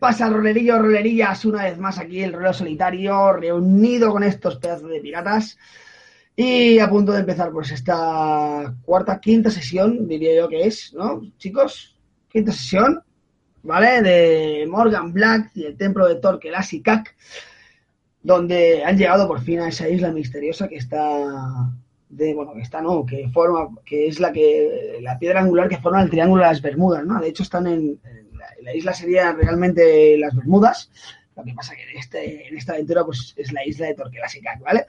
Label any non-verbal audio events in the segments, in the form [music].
pasa, rolerillo, rolerillas? Una vez más aquí el rolero solitario, reunido con estos pedazos de piratas. Y a punto de empezar, pues, esta cuarta, quinta sesión, diría yo que es, ¿no? Chicos, quinta sesión, ¿vale? De Morgan Black y el templo de Thor Kak, donde han llegado por fin a esa isla misteriosa que está de, bueno, que está, no, que forma, que es la que, la piedra angular que forma el triángulo de las Bermudas, ¿no? De hecho están en, la isla sería realmente las Bermudas, lo que pasa que en, este, en esta aventura pues es la isla de Torquelasicac, ¿vale?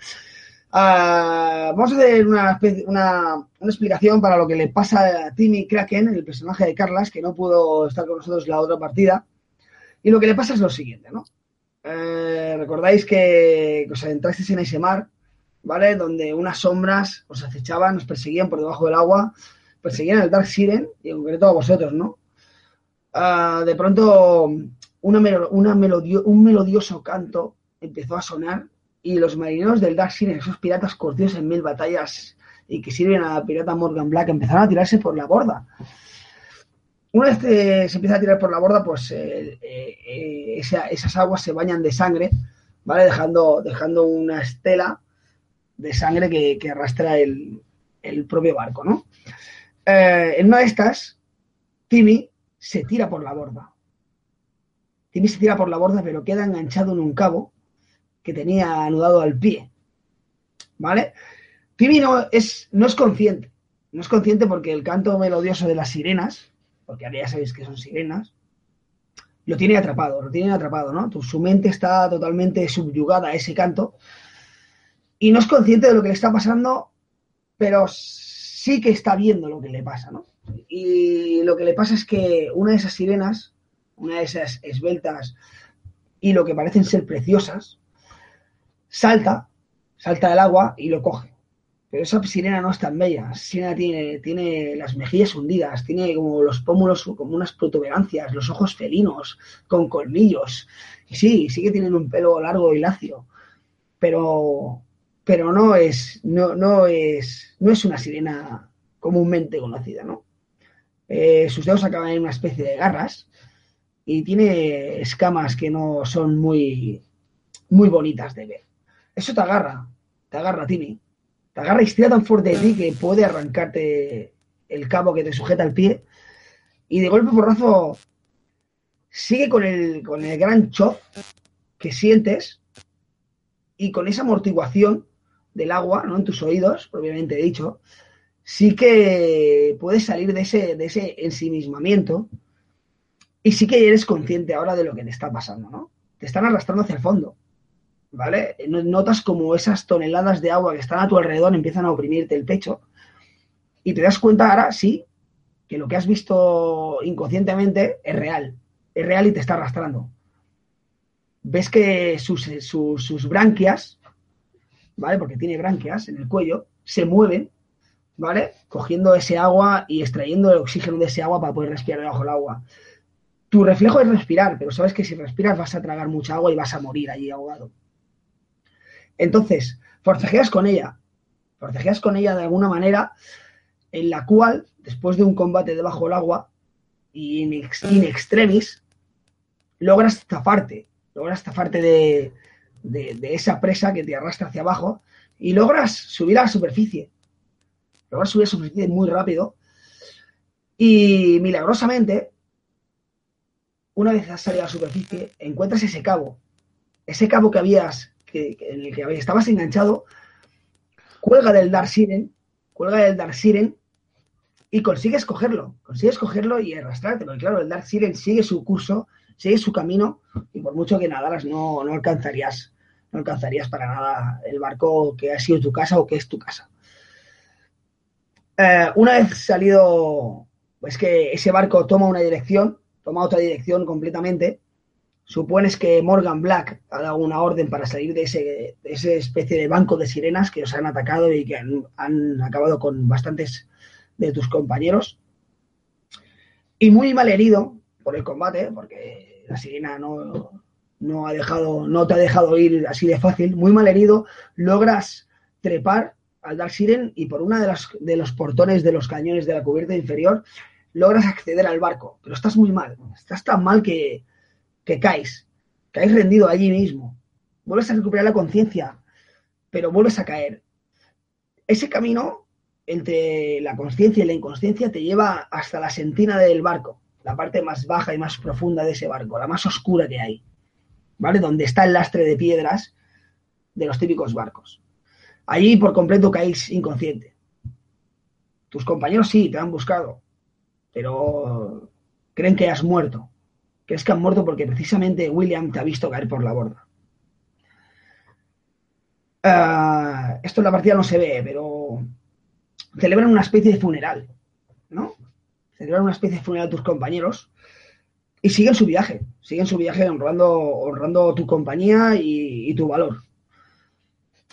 Uh, vamos a hacer una, una, una, explicación para lo que le pasa a Timmy Kraken, el personaje de Carlas, que no pudo estar con nosotros la otra partida. Y lo que le pasa es lo siguiente, ¿no? Eh, Recordáis que os adentrasteis en ese mar, ¿vale? Donde unas sombras os acechaban, os perseguían por debajo del agua, perseguían al Dark Siren y en concreto a vosotros, ¿no? Uh, de pronto una, una melodio un melodioso canto empezó a sonar y los marineros del Dark esos piratas curtidos en mil batallas y que sirven a la pirata Morgan Black, empezaron a tirarse por la borda. Una vez que se empieza a tirar por la borda, pues eh, eh, esa, esas aguas se bañan de sangre, ¿vale? Dejando, dejando una estela de sangre que, que arrastra el, el, propio barco, ¿no? Eh, en una de estas, Timmy se tira por la borda. Timmy se tira por la borda, pero queda enganchado en un cabo que tenía anudado al pie. ¿Vale? Timmy no es, no es consciente. No es consciente porque el canto melodioso de las sirenas, porque ya sabéis que son sirenas, lo tiene atrapado, lo tiene atrapado, ¿no? Su mente está totalmente subyugada a ese canto y no es consciente de lo que le está pasando, pero sí que está viendo lo que le pasa, ¿no? Y lo que le pasa es que una de esas sirenas, una de esas esbeltas y lo que parecen ser preciosas, salta, salta del agua y lo coge. Pero esa sirena no es tan bella. Sirena tiene, tiene las mejillas hundidas, tiene como los pómulos como unas protuberancias, los ojos felinos, con colmillos. Y sí, sí que tienen un pelo largo y lacio. Pero, pero no es, no, no es, no es una sirena comúnmente conocida, ¿no? Eh, sus dedos acaban en una especie de garras y tiene escamas que no son muy, muy bonitas de ver. Eso te agarra, te agarra, Timmy. Te agarra y estira tan fuerte de ti que puede arrancarte el cabo que te sujeta al pie. Y de golpe porrazo sigue con el, con el gran shock que sientes y con esa amortiguación del agua ¿no? en tus oídos, propiamente dicho, sí que puedes salir de ese, de ese ensimismamiento y sí que eres consciente ahora de lo que te está pasando, ¿no? Te están arrastrando hacia el fondo. ¿vale? Notas como esas toneladas de agua que están a tu alrededor empiezan a oprimirte el pecho y te das cuenta ahora, sí, que lo que has visto inconscientemente es real, es real y te está arrastrando. Ves que sus, sus, sus branquias, ¿vale? Porque tiene branquias en el cuello, se mueven, ¿vale? Cogiendo ese agua y extrayendo el oxígeno de ese agua para poder respirar debajo del agua. Tu reflejo es respirar, pero sabes que si respiras vas a tragar mucha agua y vas a morir allí ahogado. Entonces, forcejeas con ella, forcejeas con ella de alguna manera en la cual, después de un combate debajo del agua y in, extremis, logras zafarte, logras zafarte de, de, esa presa que te arrastra hacia abajo y logras subir a la superficie. Logras subir a la superficie muy rápido. Y milagrosamente, una vez has salido a la superficie, encuentras ese cabo, ese cabo que habías que, en el que estabas enganchado, cuelga del Dark Siren, cuelga del Dark Siren y consigues cogerlo, consigues cogerlo y arrastrarte, porque claro, el Dark Siren sigue su curso, sigue su camino y por mucho que nadaras no, no alcanzarías, no alcanzarías para nada el barco que ha sido tu casa o que es tu casa. Eh, una vez salido, pues que ese barco toma una dirección, toma otra dirección completamente, supones que Morgan Black ha dado una orden para salir de ese, de ese especie de banco de sirenas que os han atacado y que han, acabado con bastantes de tus compañeros. Y muy mal herido por el combate, porque la sirena no, no, ha dejado, no te ha dejado ir así de fácil, muy mal herido, logras trepar al Dark Siren y por una de, de los portones de los cañones de la cubierta inferior logras acceder al barco, pero estás muy mal, estás tan mal que, que caes, caes rendido allí mismo, vuelves a recuperar la conciencia, pero vuelves a caer. Ese camino entre la conciencia y la inconsciencia te lleva hasta la sentina del barco, la parte más baja y más profunda de ese barco, la más oscura que hay, ¿vale? Donde está el lastre de piedras de los típicos barcos. Allí por completo caéis inconsciente. Tus compañeros sí, te han buscado, pero creen que has muerto. Crees que han muerto porque precisamente William te ha visto caer por la borda. Ah, esto en la partida no se ve, pero celebran una especie de funeral, ¿no? Celebran una especie de funeral a tus compañeros y siguen su viaje, siguen su viaje honrando, honrando tu compañía y, tu valor.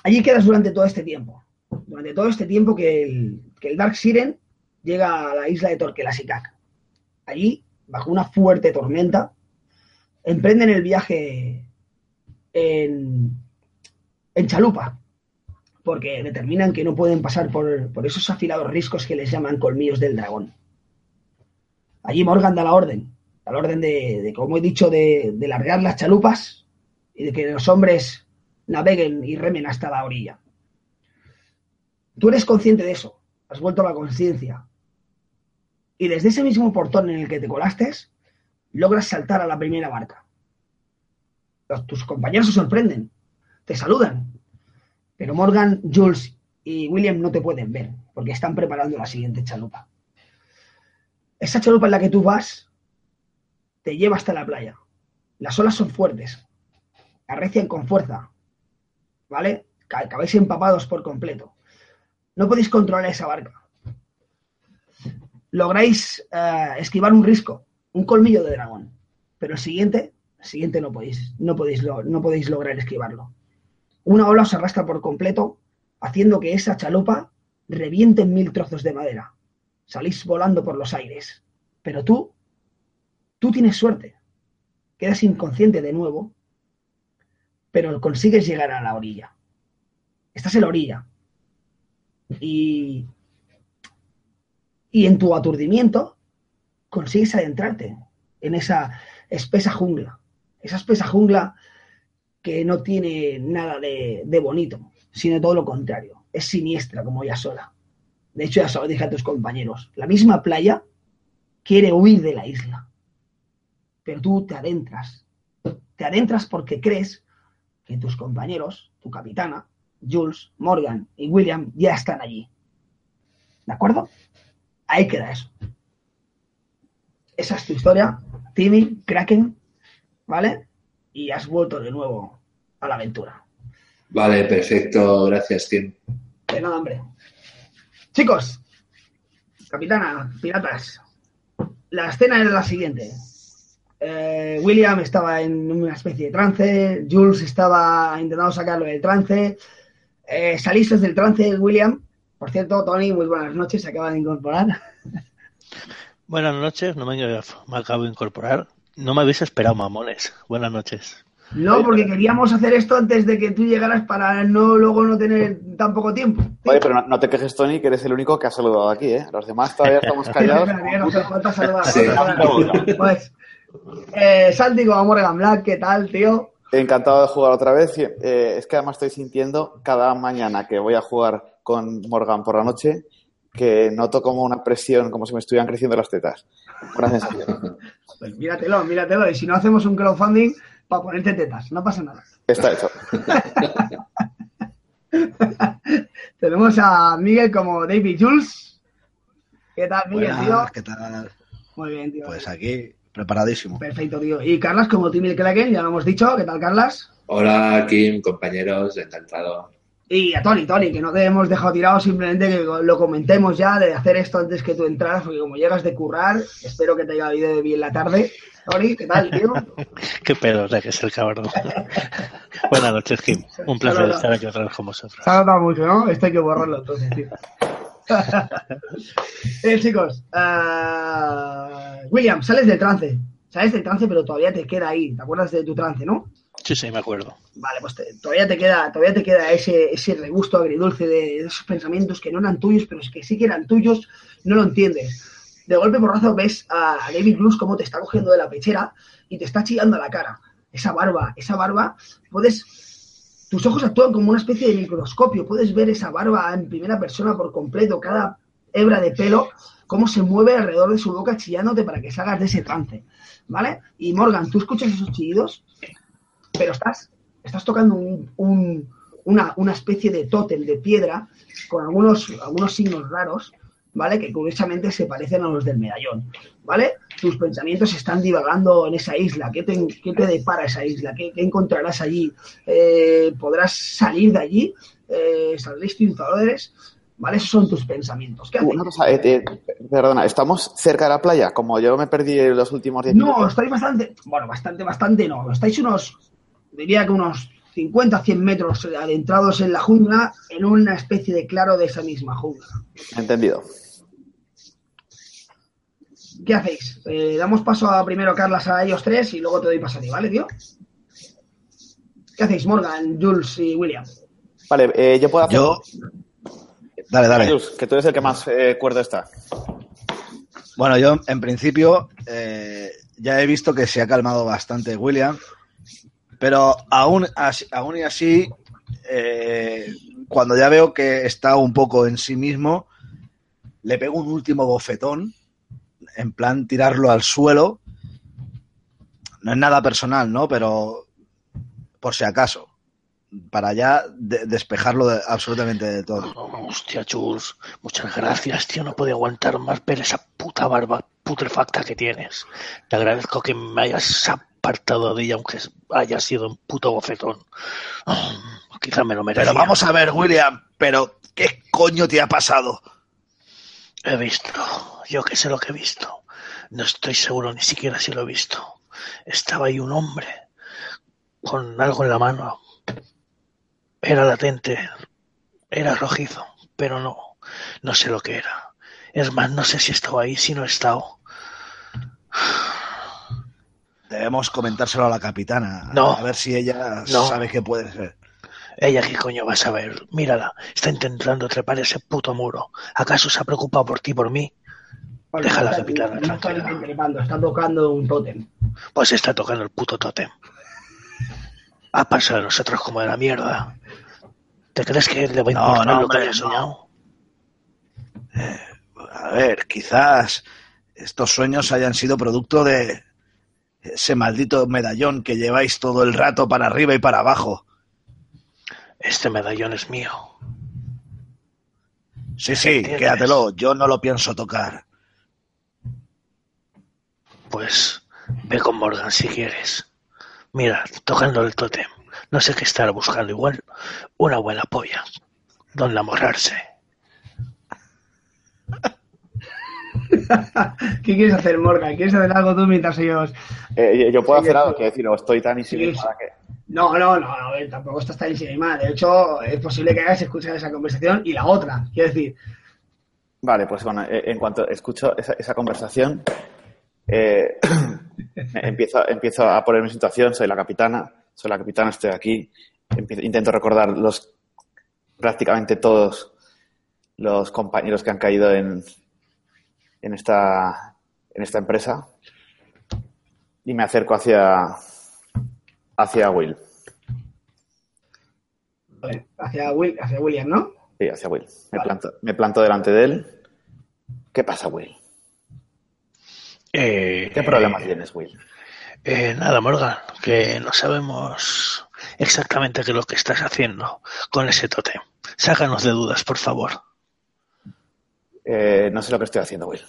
Allí quedas durante todo este tiempo, durante todo este tiempo que el, que el Dark Siren llega a la isla de Torquelasikac. Allí, bajo una fuerte tormenta, emprenden el viaje en, en chalupa, porque determinan que no pueden pasar por, esos afilados riscos que les llaman colmillos del dragón. Allí Morgan da la orden, da la orden de, como he dicho, de, de largar las chalupas y de que los hombres naveguen y remen hasta la orilla. Tú eres consciente de eso, has vuelto a la conciencia. Y desde ese mismo portón en el que te colaste, logras saltar a la primera barca. tus compañeros se sorprenden, te saludan, pero Morgan, Jules y William no te pueden ver porque están preparando la siguiente chalupa. Esa chalupa en la que tú vas te lleva hasta la playa. Las olas son fuertes, arrecian con fuerza, ¿vale? Acabáis empapados por completo. No podéis controlar esa barca. Lográis eh, esquivar un risco, un colmillo de dragón, pero el siguiente, el siguiente no podéis, no podéis, no podéis lograr esquivarlo. Una ola os arrastra por completo, haciendo que esa chalupa reviente en mil trozos de madera. Salís volando por los aires. Pero tú, tú tienes suerte. Quedas inconsciente de nuevo, pero consigues llegar a la orilla. Estás en la orilla. Y, y en tu aturdimiento consigues adentrarte en esa espesa jungla. Esa espesa jungla que no tiene nada de, bonito, sino todo lo contrario. Es siniestra como ella sola. De hecho, ya se lo dije a tus compañeros. La misma playa quiere huir de la isla. Pero tú te adentras. Te adentras porque crees que tus compañeros, tu capitana, Jules, Morgan y William ya están allí. ¿De acuerdo? Ahí queda eso. Esa es tu historia, Timmy, Kraken, ¿vale? y has vuelto de nuevo a la aventura. Vale, perfecto. Gracias, Tim. De nada, hombre. Chicos, capitana, piratas, la escena era la siguiente. Eh, William estaba en una especie de trance, Jules estaba intentando sacarlo del trance. Eh, saliste del trance, William. Por cierto, Tony, muy buenas noches, se acaba de incorporar. [laughs] Buenas noches, no me, me acabo de incorporar. No me habéis esperado, mamones. Buenas noches. No, porque queríamos hacer esto antes de que tú llegaras para no luego no tener tan poco tiempo. Oye, pero no, te quejes, Tony, que eres el único que ha saludado aquí, ¿eh? Los demás todavía estamos [laughs] callados. falta saludar. Sí. Pues, eh, Santi como Morgan Black, ¿qué tal, tío? Encantado de jugar otra vez. Eh, es que además estoy sintiendo cada mañana que voy a jugar con Morgan por la noche que noto como una presión, como si me estuvieran creciendo las tetas. Una sensación. [laughs] Pues míratelo, míratelo. Y si no hacemos un crowdfunding para ponerte tetas, no pasa nada. Está hecho. [laughs] Tenemos a Miguel como David Jules. ¿Qué tal, Miguel, tío? ¿Qué tal? Muy bien, tío. Pues aquí, preparadísimo. Perfecto, tío. Y Carlas como Timmy Kraken, ya lo hemos dicho. ¿Qué tal, Carlas? Hola, Kim, compañeros, encantado. Y a Tony, Tony, que no te hemos dejado tirado, simplemente que lo comentemos ya de hacer esto antes que tú entraras, porque como llegas de currar, espero que te haya ido bien la tarde. Tony, ¿qué tal, tío? [laughs] Qué pedo, o sea, que es el cabrón. Buenas noches, Kim. Un placer estar aquí otra vez con vosotros. Se ha notado mucho, ¿no? Esto hay que borrarlo entonces, tío. [laughs] eh, chicos, uh... William, sales del trance. Sales del trance, pero todavía te queda ahí. ¿Te acuerdas de tu trance, no? Sí, sí, me acuerdo. Vale, pues todavía te queda, todavía te queda ese, ese regusto agridulce de, esos pensamientos que no eran tuyos, pero es que sí que eran tuyos, no lo entiendes. de golpe porrazo ves a David Cruz cómo te está cogiendo de la pechera y te está chillando a la cara. Esa barba, esa barba, puedes... Tus ojos actúan como una especie de microscopio. Puedes ver esa barba en primera persona por completo, cada hebra de pelo, cómo se mueve alrededor de su boca chillándote para que salgas de ese trance. ¿Vale? Y Morgan, tú escuchas esos chillidos, pero estás, estás tocando un, un- una, una especie de tótem de piedra con algunos, algunos signos raros, ¿vale? Que curiosamente se parecen a los del medallón, ¿vale? Tus pensamientos están divagando en esa isla. ¿Qué te, qué te depara esa isla? ¿Qué, qué encontrarás allí? Eh, ¿Podrás salir de allí? Eh, ¿Saldréis triunfadores? ¿Vale? Esos son tus pensamientos. ¿Qué? Una cosa, eh, eh, perdona, ¿estamos cerca de la playa? Como yo me perdí los últimos 10 No, minutos. estáis bastante, bueno, bastante, bastante no. Estáis unos, diría que unos 50, 100 metros adentrados en la jungla, en una especie de claro de esa misma jungla. Entendido. ¿Qué hacéis? Eh, damos paso a primero Carlas a ellos tres y luego te doy paso a ti, ¿vale, tío? ¿Qué hacéis, Morgan, Jules y William? Vale, eh, yo puedo hacer... Yo. Dale, dale. Jules, que tú eres el que más eh, cuerdo está. Bueno, yo en principio eh, ya he visto que se ha calmado bastante William, pero aún, así- aún y así, eh, cuando ya veo que está un poco en sí mismo, le pego un último bofetón, en plan tirarlo al suelo. No es nada personal, ¿no? Pero por si acaso, para ya de- despejarlo de- absolutamente de todo. Hostia, muchas gracias, tío. No puedo aguantar más ver esa puta barba putrefacta que tienes. Te agradezco que me hayas apartado de ella, aunque haya sido un puto bofetón. Oh, [sighs] quizá me lo merecía. Pero vamos a ver, William, pero ¿qué coño te ha pasado? He visto, yo que sé lo que he visto. No estoy seguro ni siquiera si lo he visto. Estaba ahí un hombre con algo en la mano. Era latente, era rojizo, pero no, no sé lo que era. Es más, no sé si estaba ahí, si no he estado. Debemos comentárselo a la capitana. No. A ver si ella No. sabe qué puede ser. Ella qué coño va a saber. Mírala, está intentando trepar ese puto muro. ¿Acaso se ha preocupado por ti por mí? Capitana no está está tocando un tótem. Pues está tocando el puto tótem. Ha pasado a nosotros como de la mierda. ¿Te crees que le va a No, importar no, lo que haya no. soñado? A ver, quizás estos sueños hayan sido producto de ese maldito medallón que lleváis todo el rato para arriba y para abajo. Este medallón es mío. Sí, sí, quédatelo. Yo no lo pienso tocar. Pues ve con Morgan si quieres. Mira, tocando el tótem. No sé qué estará buscando igual. Una buena polla. Donde amorrarse. [laughs] ¿Qué quieres hacer, Morgan? ¿Quieres hacer algo tú mientras ellos Eh, yo- yo puedo hacer algo, quiero decir, o estoy tan para que... No, no, no, no, eh, tampoco estás tan encima. De hecho, es posible que hayas escuchado esa conversación y la otra. Quiero decir, Vale, pues bueno, eh, en cuanto escucho esa, esa conversación, eh, [clears throat] empiezo, empiezo a ponerme en situación, soy la capitana, soy la capitana, estoy aquí, empiezo- intento recordar los prácticamente todos los compañeros que han caído en, en esta en esta empresa y me acerco hacia hacia Will, hacia, Will, hacia William, ¿no? sí, hacia Will. Me Vale. planto, me planto delante de él. ¿Qué pasa, Will? Eh, ¿Qué problema tienes, Will? eh, nada, Morgan, que no sabemos exactamente qué es lo que estás haciendo con ese tótem. Sácanos de dudas, por favor. Eh, no sé lo que estoy haciendo, Will.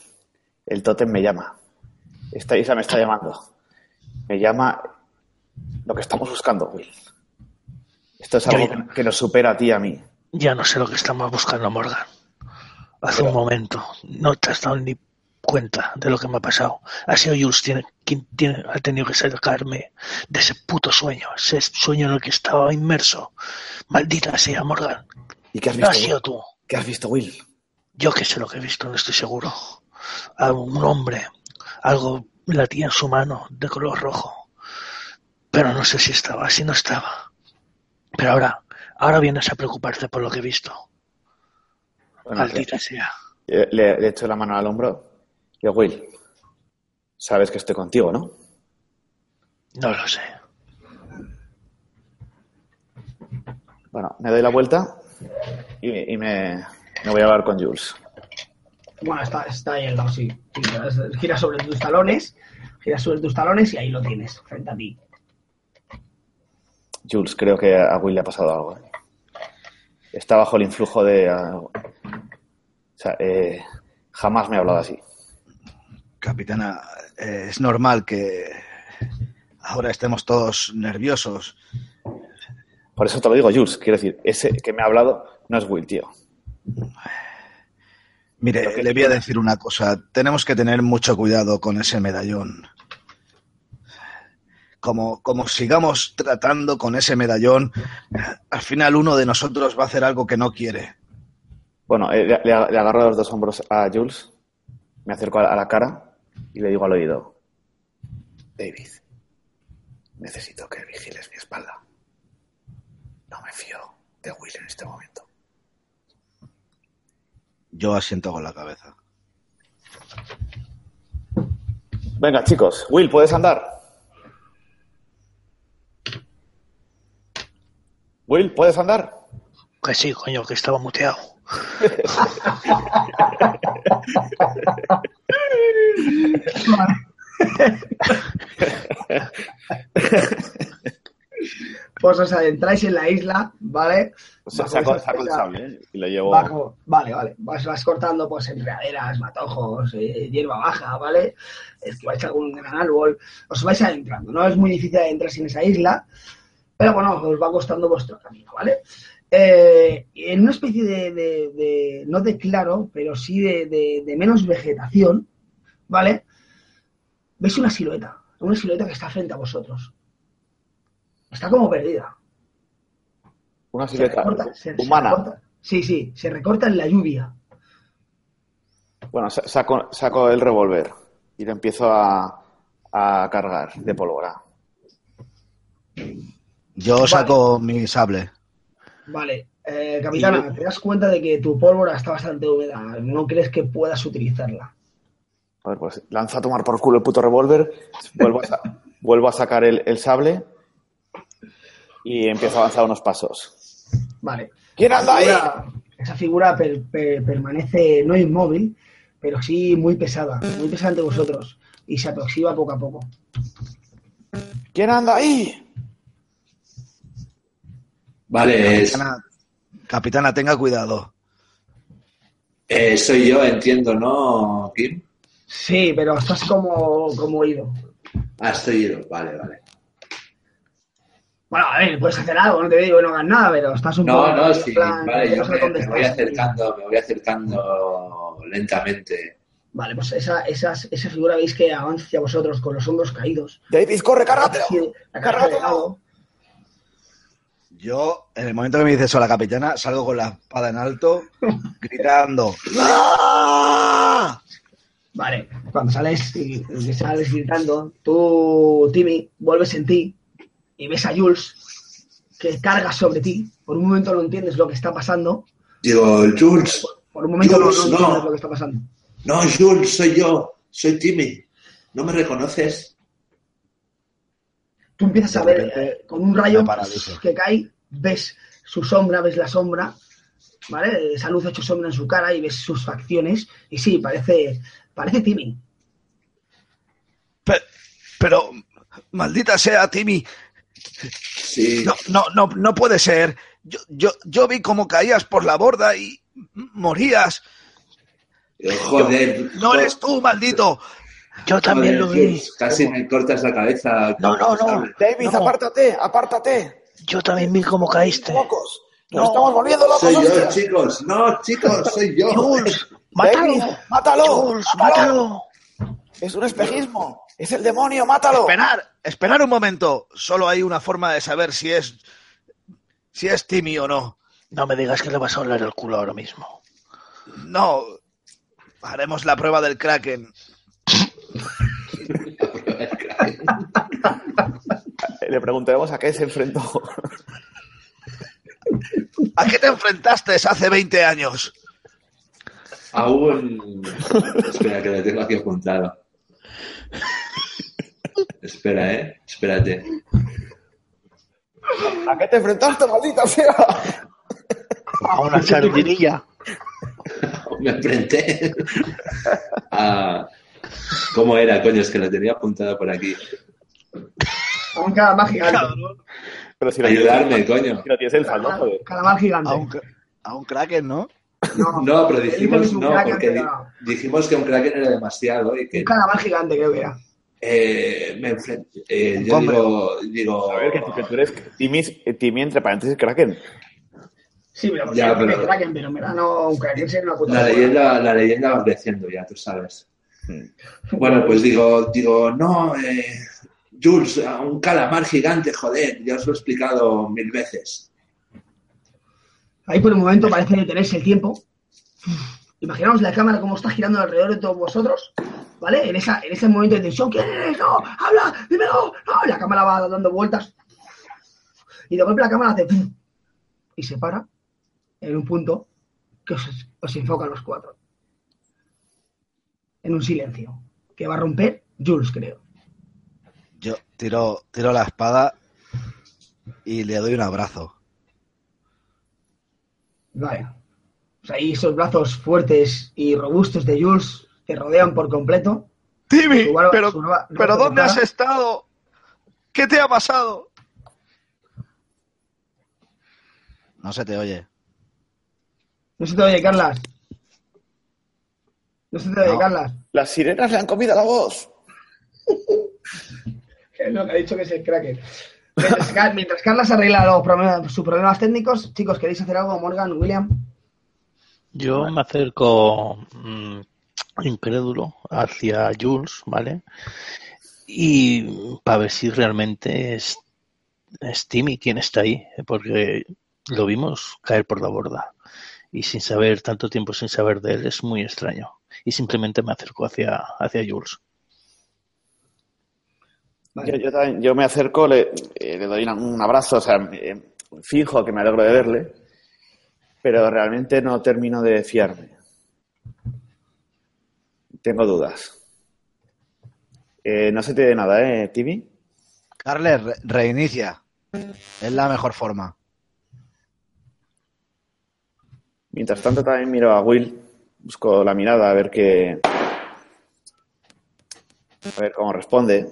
El tótem me llama. Esta isla me está llamando. Me llama lo que estamos buscando, Will. Esto es algo Ya, ya. que- que nos supera a ti y a mí. Ya no sé lo que estamos buscando, Morgan. Hace un momento no te has dado ni cuenta de lo que me ha pasado. Ha sido Jules tiene, quien tiene, ha tenido que sacarme de ese puto sueño, ese sueño en el que estaba inmerso. Maldita sea, Morgan. ¿Y qué has No visto? has sido tú. ¿Qué has visto, Will? Yo que sé lo que he visto, no estoy seguro. A un hombre, algo latía en su mano de color rojo. Pero no sé si estaba, si no estaba. Pero ahora, ahora vienes a preocuparte por lo que he visto. Bueno, Maldita sea. eh, le, le echo la mano al hombro. Yo, Will, sabes que estoy contigo, ¿no? No lo sé. Bueno, me doy la vuelta y, y me, me voy a hablar con Jules. Bueno, está, está ahí al lado, sí. Gira sobre tus talones, gira sobre tus talones y ahí lo tienes, frente a ti. Jules, creo que a Will le ha pasado algo. ¿eh? Está bajo el influjo de... O sea, eh, jamás me ha hablado así. Capitana, eh, es normal que ahora estemos todos nerviosos. Por eso te lo digo, Jules. Quiero decir, ese que me ha hablado no es Will, tío. Mire, le voy a decir una cosa. Tenemos que tener mucho cuidado con ese medallón. Como, como sigamos tratando con ese medallón, al final uno de nosotros va a hacer algo que no quiere. Bueno, eh, le, le- agarro los dos hombros a Jules, me acerco a la cara y le digo al oído, David, necesito que vigiles mi espalda. No me fío de Will en este momento. Yo asiento con la cabeza. Venga, chicos, Will, ¿puedes andar? Will, ¿puedes andar? Que sí, coño, que estaba muteado. Pues os adentráis en la isla, ¿vale? O sea, saco, el sable ¿eh? y lo llevo... Bajo, vale, vale. Vas, vas cortando pues enredaderas, matojos, eh, hierba baja, ¿vale? Esquiváis algún gran árbol. Os vais adentrando. No es muy difícil adentrarse en esa isla, pero bueno, os va costando vuestro camino, ¿vale? Eh, en una especie de, de- de- no de claro, pero sí de, de- de menos vegetación, ¿vale? Veis una silueta, una silueta que está frente a vosotros. Está como perdida. Una Se silueta recorta, se- se humana. recorta. Sí, sí, se recorta en la lluvia. Bueno, sa- saco, saco el revólver y lo empiezo a, a cargar de pólvora. Yo saco mi sable. Vale, eh, capitana, te das cuenta de que tu pólvora está bastante húmeda. ¿No crees que puedas utilizarla? A ver, pues lanzo a tomar por culo el puto revólver, vuelvo [laughs] vuelvo a sacar el, el sable y empiezo a avanzar unos pasos. Vale. ¿Quién anda ahí? Esa figura per- per- permanece no inmóvil, pero sí muy pesada, muy pesada ante vosotros y se aproxima poco a poco. ¿Quién anda ahí? Vale, es- Capitana, capitana, tenga cuidado. eh, soy yo, entiendo, ¿no, Kim? Sí, pero estás como, como oído. Ah, estoy yo. Vale, vale. Bueno, a ver, puedes hacer algo, no te digo que no hagas nada, pero estás un poco. No, no, sí, plan, vale, no yo sé me, voy acercando, me voy acercando lentamente. Vale, pues esa, esa, esa figura veis que avanza hacia vosotros con los hombros caídos. David, corre, cárgatelo. Sí, la cabeza de Cárgatelo. Yo, en el momento que me dice eso la capitana, salgo con la espada en alto, [laughs] gritando. ¡Ah! Vale, cuando sales y y sales gritando, tú, Timmy, vuelves en ti y ves a Jules que carga sobre ti. Por un momento no entiendes lo que está pasando. Digo, Jules, Por un momento no, no. entiendes lo que está pasando. no, Jules, soy yo, soy Timmy. ¿No me reconoces? Tú empiezas a ver eh, con un rayo que cae, ves su sombra, ves la sombra, ¿vale? Esa luz ha hecho sombra en su cara y ves sus facciones. Y sí, parece, parece Timmy. Pe- Pero, maldita sea, Timmy, Sí. no, no, no, no puede ser. Yo, yo, yo vi cómo caías por la borda y morías. Eh, Joder. No eres tú, maldito. Yo también lo vi. Casi me cortas la cabeza. No, no, no. David, No. apártate, apártate. Yo también vi cómo caíste. Locos. Nos No. estamos volviendo locos. Soy yo, hostias. chicos. No, chicos, soy yo. Jules, [laughs] [laughs] David, mátalo. mátalo. Jules, mátalo. Es un espejismo. Es el demonio, mátalo. Esperar, esperar un momento. Solo hay una forma de saber si es, si es Timmy o no. No me digas que le vas a oler el culo ahora mismo. No, haremos la prueba del Kraken. [laughs] Le preguntaremos a qué se enfrentó. ¿A qué te enfrentaste hace 20 años? Aún. Espera, que lo tengo aquí apuntado. Espera, eh. Espérate. ¿A qué te enfrentaste, maldita sea? A una sardinilla. [laughs] Me enfrenté. a- ¿Cómo era, coño? Es que lo tenía apuntado por aquí. A un calamar gigante. Pero si Ayudarme, tienes, coño. si lo tienes en saldo, joder. Calamar gigante. A un, a un Kraken, ¿no? No, [laughs] No, pero dijimos no, Kraken, porque di- pero- dijimos que un Kraken era demasiado y que Un calamar gigante creo que era. eh, me enfrenté. eh, Un yo hombre. digo, digo A ver, que, que tú eres Timmy, Timmy entre paréntesis Kraken. Sí, pero Ya, ya, pero... pero- Kraken, pero mira, no, un Kraken sería una puta la leyenda, la leyenda va creciendo ya, tú sabes. [laughs] Bueno, pues digo, digo, no, eh, Jules, un calamar gigante, joder, ya os lo he explicado mil veces. Ahí por un momento parece detenerse el tiempo. Imaginaos la cámara como está girando alrededor de todos vosotros, ¿vale? En, esa, en ese momento de tensión, ¿quién eres? ¡No! ¡Habla! ¡Dímelo! ¡No! La cámara va dando vueltas. Y de la cámara hace... Y se para en un punto que os, os enfoca a los cuatro. En un silencio. Que va a romper Jules, creo. Yo tiro, tiro la espada y le doy un abrazo. Vale. O sea, ahí esos brazos fuertes y robustos de Jules te rodean por completo. Timmy, barba- pero, pero ¿dónde has estado? ¿Qué te ha pasado? No se te oye. No se te oye, Carlas. No se te oye, No. Carlas. Las sirenas le han comido la voz. [laughs] Es lo que ha dicho que es el Kraken. Mientras, mientras Carlas arregla los problemas, sus problemas técnicos, chicos, ¿queréis hacer algo? Morgan, William. Yo me acerco mm, incrédulo hacia Jules, ¿vale? Y para ver si realmente es, es Timmy quien está ahí, porque lo vimos caer por la borda. Y sin saber, tanto tiempo sin saber de él, es muy extraño. Y simplemente me acerco hacia, hacia Jules. Vale. Yo, yo también- yo me acerco, le, eh, le doy un abrazo, o sea, eh, finjo que me alegro de verle, pero realmente no termino de fiarme. Tengo dudas. Eh, no se te ve nada, ¿eh, Timmy? Carles, re- reinicia. Es la mejor forma. Mientras tanto también miro a Will, busco la mirada a ver qué... A ver cómo responde.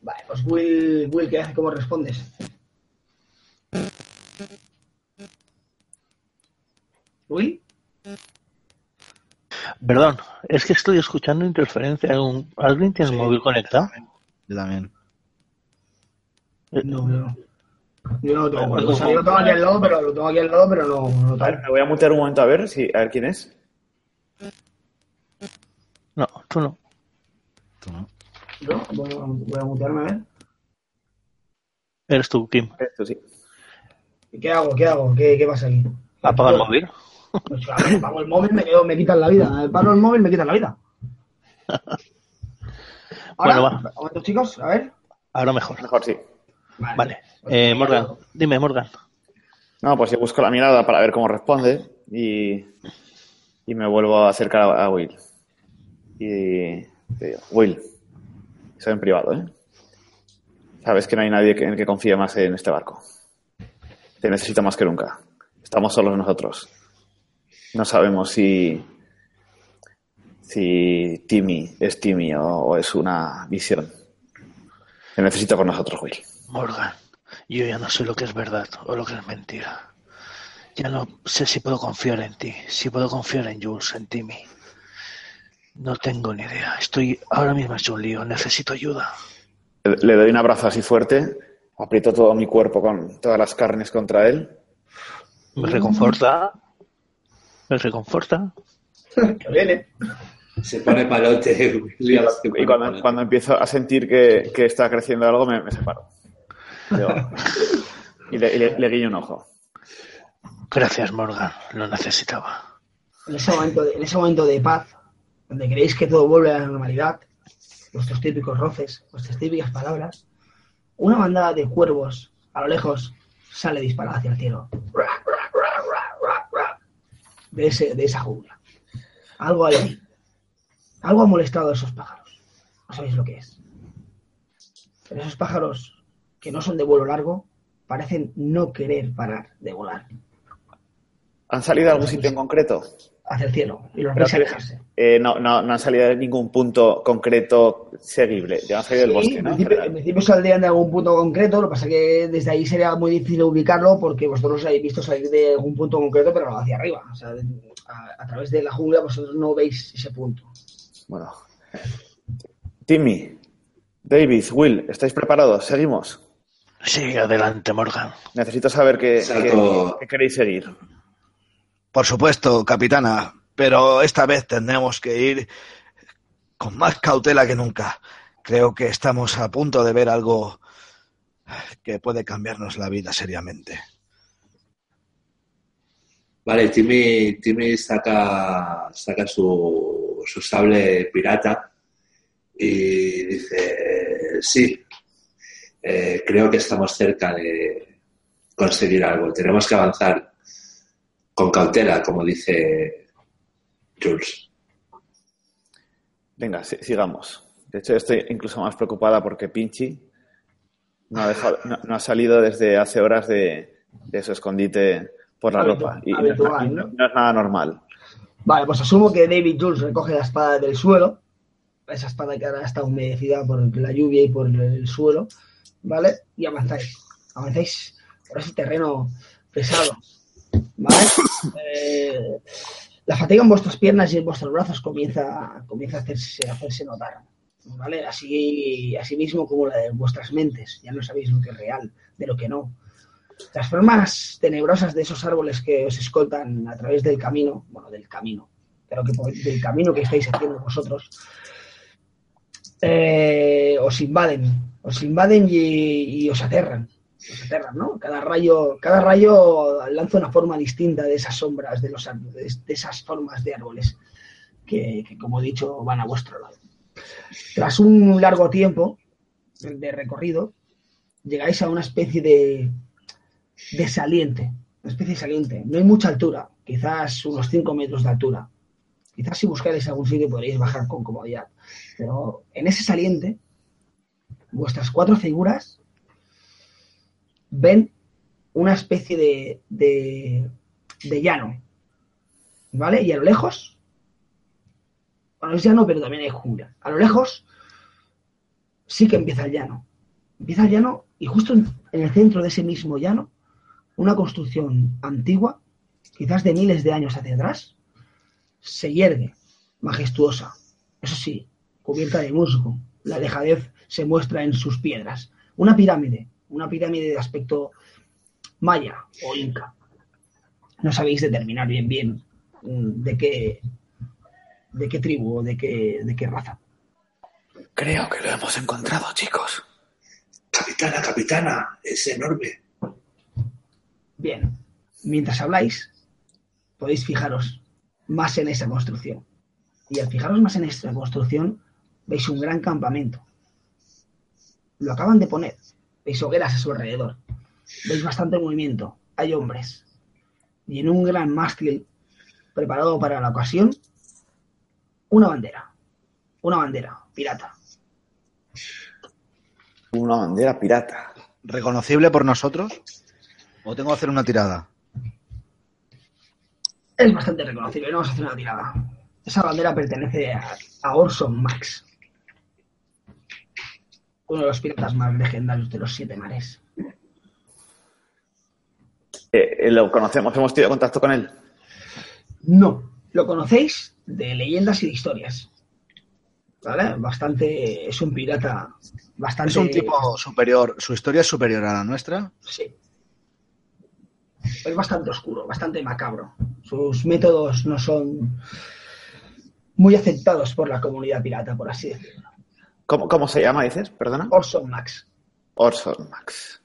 Vale, pues Will, Will ¿qué hace? ¿Cómo respondes? ¿Will? Perdón, es que estoy escuchando interferencia. ¿Un- ¿Alguien tiene el móvil conectado? Yo también. No, yo no. Yo no lo tengo. O sea, yo lo tengo aquí al lado, pero lo tengo aquí al lado, pero no, no A ver, me voy a mutear un momento a ver, si, a ver quién es. No, tú no. Tú no. ¿Yo? Voy a, voy a mutearme a ver. Eres tú, Kim. Sí. ¿Y ¿Qué hago? ¿Qué hago? ¿Qué, qué pasa aquí? Apaga el móvil. Pues claro, apago el móvil, me, quedo, me quitan la vida. Apago el móvil, me quitan la vida. [laughs] Ahora, Bueno, va. momento, chicos, a ver. Ahora mejor. Mejor sí. Vale. Eh, Morgan, dime, Morgan. No, pues yo busco la mirada para ver cómo responde y, y me vuelvo a acercar a, Will. Y te digo, Will, soy en privado, ¿eh? Sabes que no hay nadie en que confíe más en este barco. Te necesito más que nunca. Estamos solos nosotros. No sabemos si, si Timmy es Timmy o, o es una visión. Te necesito con nosotros, Will. Morgan, yo ya no sé lo que es verdad o lo que es mentira. Ya no sé si puedo confiar en ti, si puedo confiar en Jules, en Timmy. No tengo ni idea. Estoy ahora mismo hecho un lío. Necesito ayuda. Le doy un abrazo así fuerte, aprieto todo mi cuerpo con todas las carnes contra él. Me reconforta. Me reconforta. Que viene. Se pone palote. [laughs] Y cuando, empiezo a sentir que, que está creciendo algo, me, me separo. [laughs] Y le, le- le guiño un ojo. Gracias, Morgan. Lo necesitaba. En ese, momento de, en ese momento de paz, donde creéis que todo vuelve a la normalidad, vuestros típicos roces, vuestras típicas palabras, una bandada de cuervos a lo lejos sale disparada hacia el cielo. De, ese, de esa jungla. Algo ahí. Algo ha molestado a esos pájaros. No sabéis lo que es. Pero esos pájaros que no son de vuelo largo parecen no querer parar de volar ¿Han salido a algún sitio en concreto? hacia el cielo y los veis alejarse. Eh, no, no, no han salido de ningún punto concreto seguible. Ya han salido del bosque, en, ¿no? En principio, en general. principio saldrían de algún punto concreto, lo que pasa es que desde ahí sería muy difícil ubicarlo porque vosotros habéis visto salir de algún punto concreto, pero hacia arriba. O sea, a, a través de la jungla vosotros no veis ese punto. Bueno. Timmy, David, Will, ¿estáis preparados? ¿Seguimos? Sí, adelante, Morgan. Necesito saber qué- qué queréis seguir. Por supuesto, capitana, pero esta vez tendremos que ir con más cautela que nunca. Creo que estamos a punto de ver algo que puede cambiarnos la vida seriamente. Vale, Timmy, Timmy saca, saca su, su sable pirata y dice, sí, eh, creo que estamos cerca de conseguir algo. Tenemos que avanzar con cautela, como dice Jules. Venga, si- sigamos. De hecho, estoy incluso más preocupada porque Pinchi no ha, dejado- no- no ha salido desde hace horas de, de su escondite por la Habitu- ropa. Y no es, habitual, ¿no? no es nada normal. Vale, pues asumo que David Jules recoge la espada del suelo. Esa espada que ahora está humedecida por la lluvia y por el suelo. ¿Vale? Y avanzáis. Avanzáis por ese terreno pesado. Eh, la fatiga en vuestras piernas y en vuestros brazos comienza, comienza a, hacerse, a hacerse notar. ¿Vale? Así, así mismo como la de vuestras mentes. Ya no sabéis lo que es real, de lo que no. Las formas tenebrosas de esos árboles que os escoltan a través del camino, bueno, del camino, pero que del camino que estáis haciendo vosotros, eh, os invaden, os invaden y, y os aterran, ¿no? Cada rayo, cada rayo lanza una forma distinta de esas sombras, de, los, de esas formas de árboles que, como he dicho, van a vuestro lado. Tras un largo tiempo de recorrido, llegáis a una especie de, de saliente, una especie de saliente. No hay mucha altura, quizás unos 5 metros de altura. Quizás si buscarais algún sitio podríais bajar con comodidad. Pero en ese saliente, vuestras cuatro figuras ven una especie de, de, llano. ¿Vale? Y a lo lejos, bueno, es llano, pero también hay jungla. A lo lejos sí que empieza el llano. Empieza el llano y justo en, en el centro de ese mismo llano, una construcción antigua, quizás de miles de años hacia atrás, se hierve, majestuosa. Eso sí, cubierta de musgo. La dejadez se muestra en sus piedras. Una pirámide, una pirámide de aspecto maya o inca. No sabéis determinar bien bien mm, de qué, de qué tribu o de qué, de qué raza. Creo que lo hemos encontrado, chicos. Capitana, capitana, es enorme. Bien, mientras habláis, podéis fijaros más en esa construcción. Y al fijaros más en esta construcción, veis un gran campamento. Lo acaban de poner. Veis hogueras a su alrededor. Veis bastante movimiento. Hay hombres. Y en un gran mástil preparado para la ocasión, una bandera. Una bandera pirata. Una bandera pirata. ¿Reconocible por nosotros? ¿O tengo que hacer una tirada? Es bastante reconocible. No vamos a hacer una tirada. Esa bandera pertenece a, a Orson Max. Uno de los piratas más legendarios de los siete mares. Eh, eh, lo conocemos, hemos tenido contacto con él. No, lo conocéis de leyendas y de historias. ¿Vale? Bastante. Es un pirata bastante. Es un tipo superior, su historia es superior a la nuestra. Sí. Es bastante oscuro, bastante macabro. Sus métodos no son muy aceptados por la comunidad pirata, por así decirlo. ¿Cómo, cómo se llama, dices? Perdona. Orson Max. Orson Max.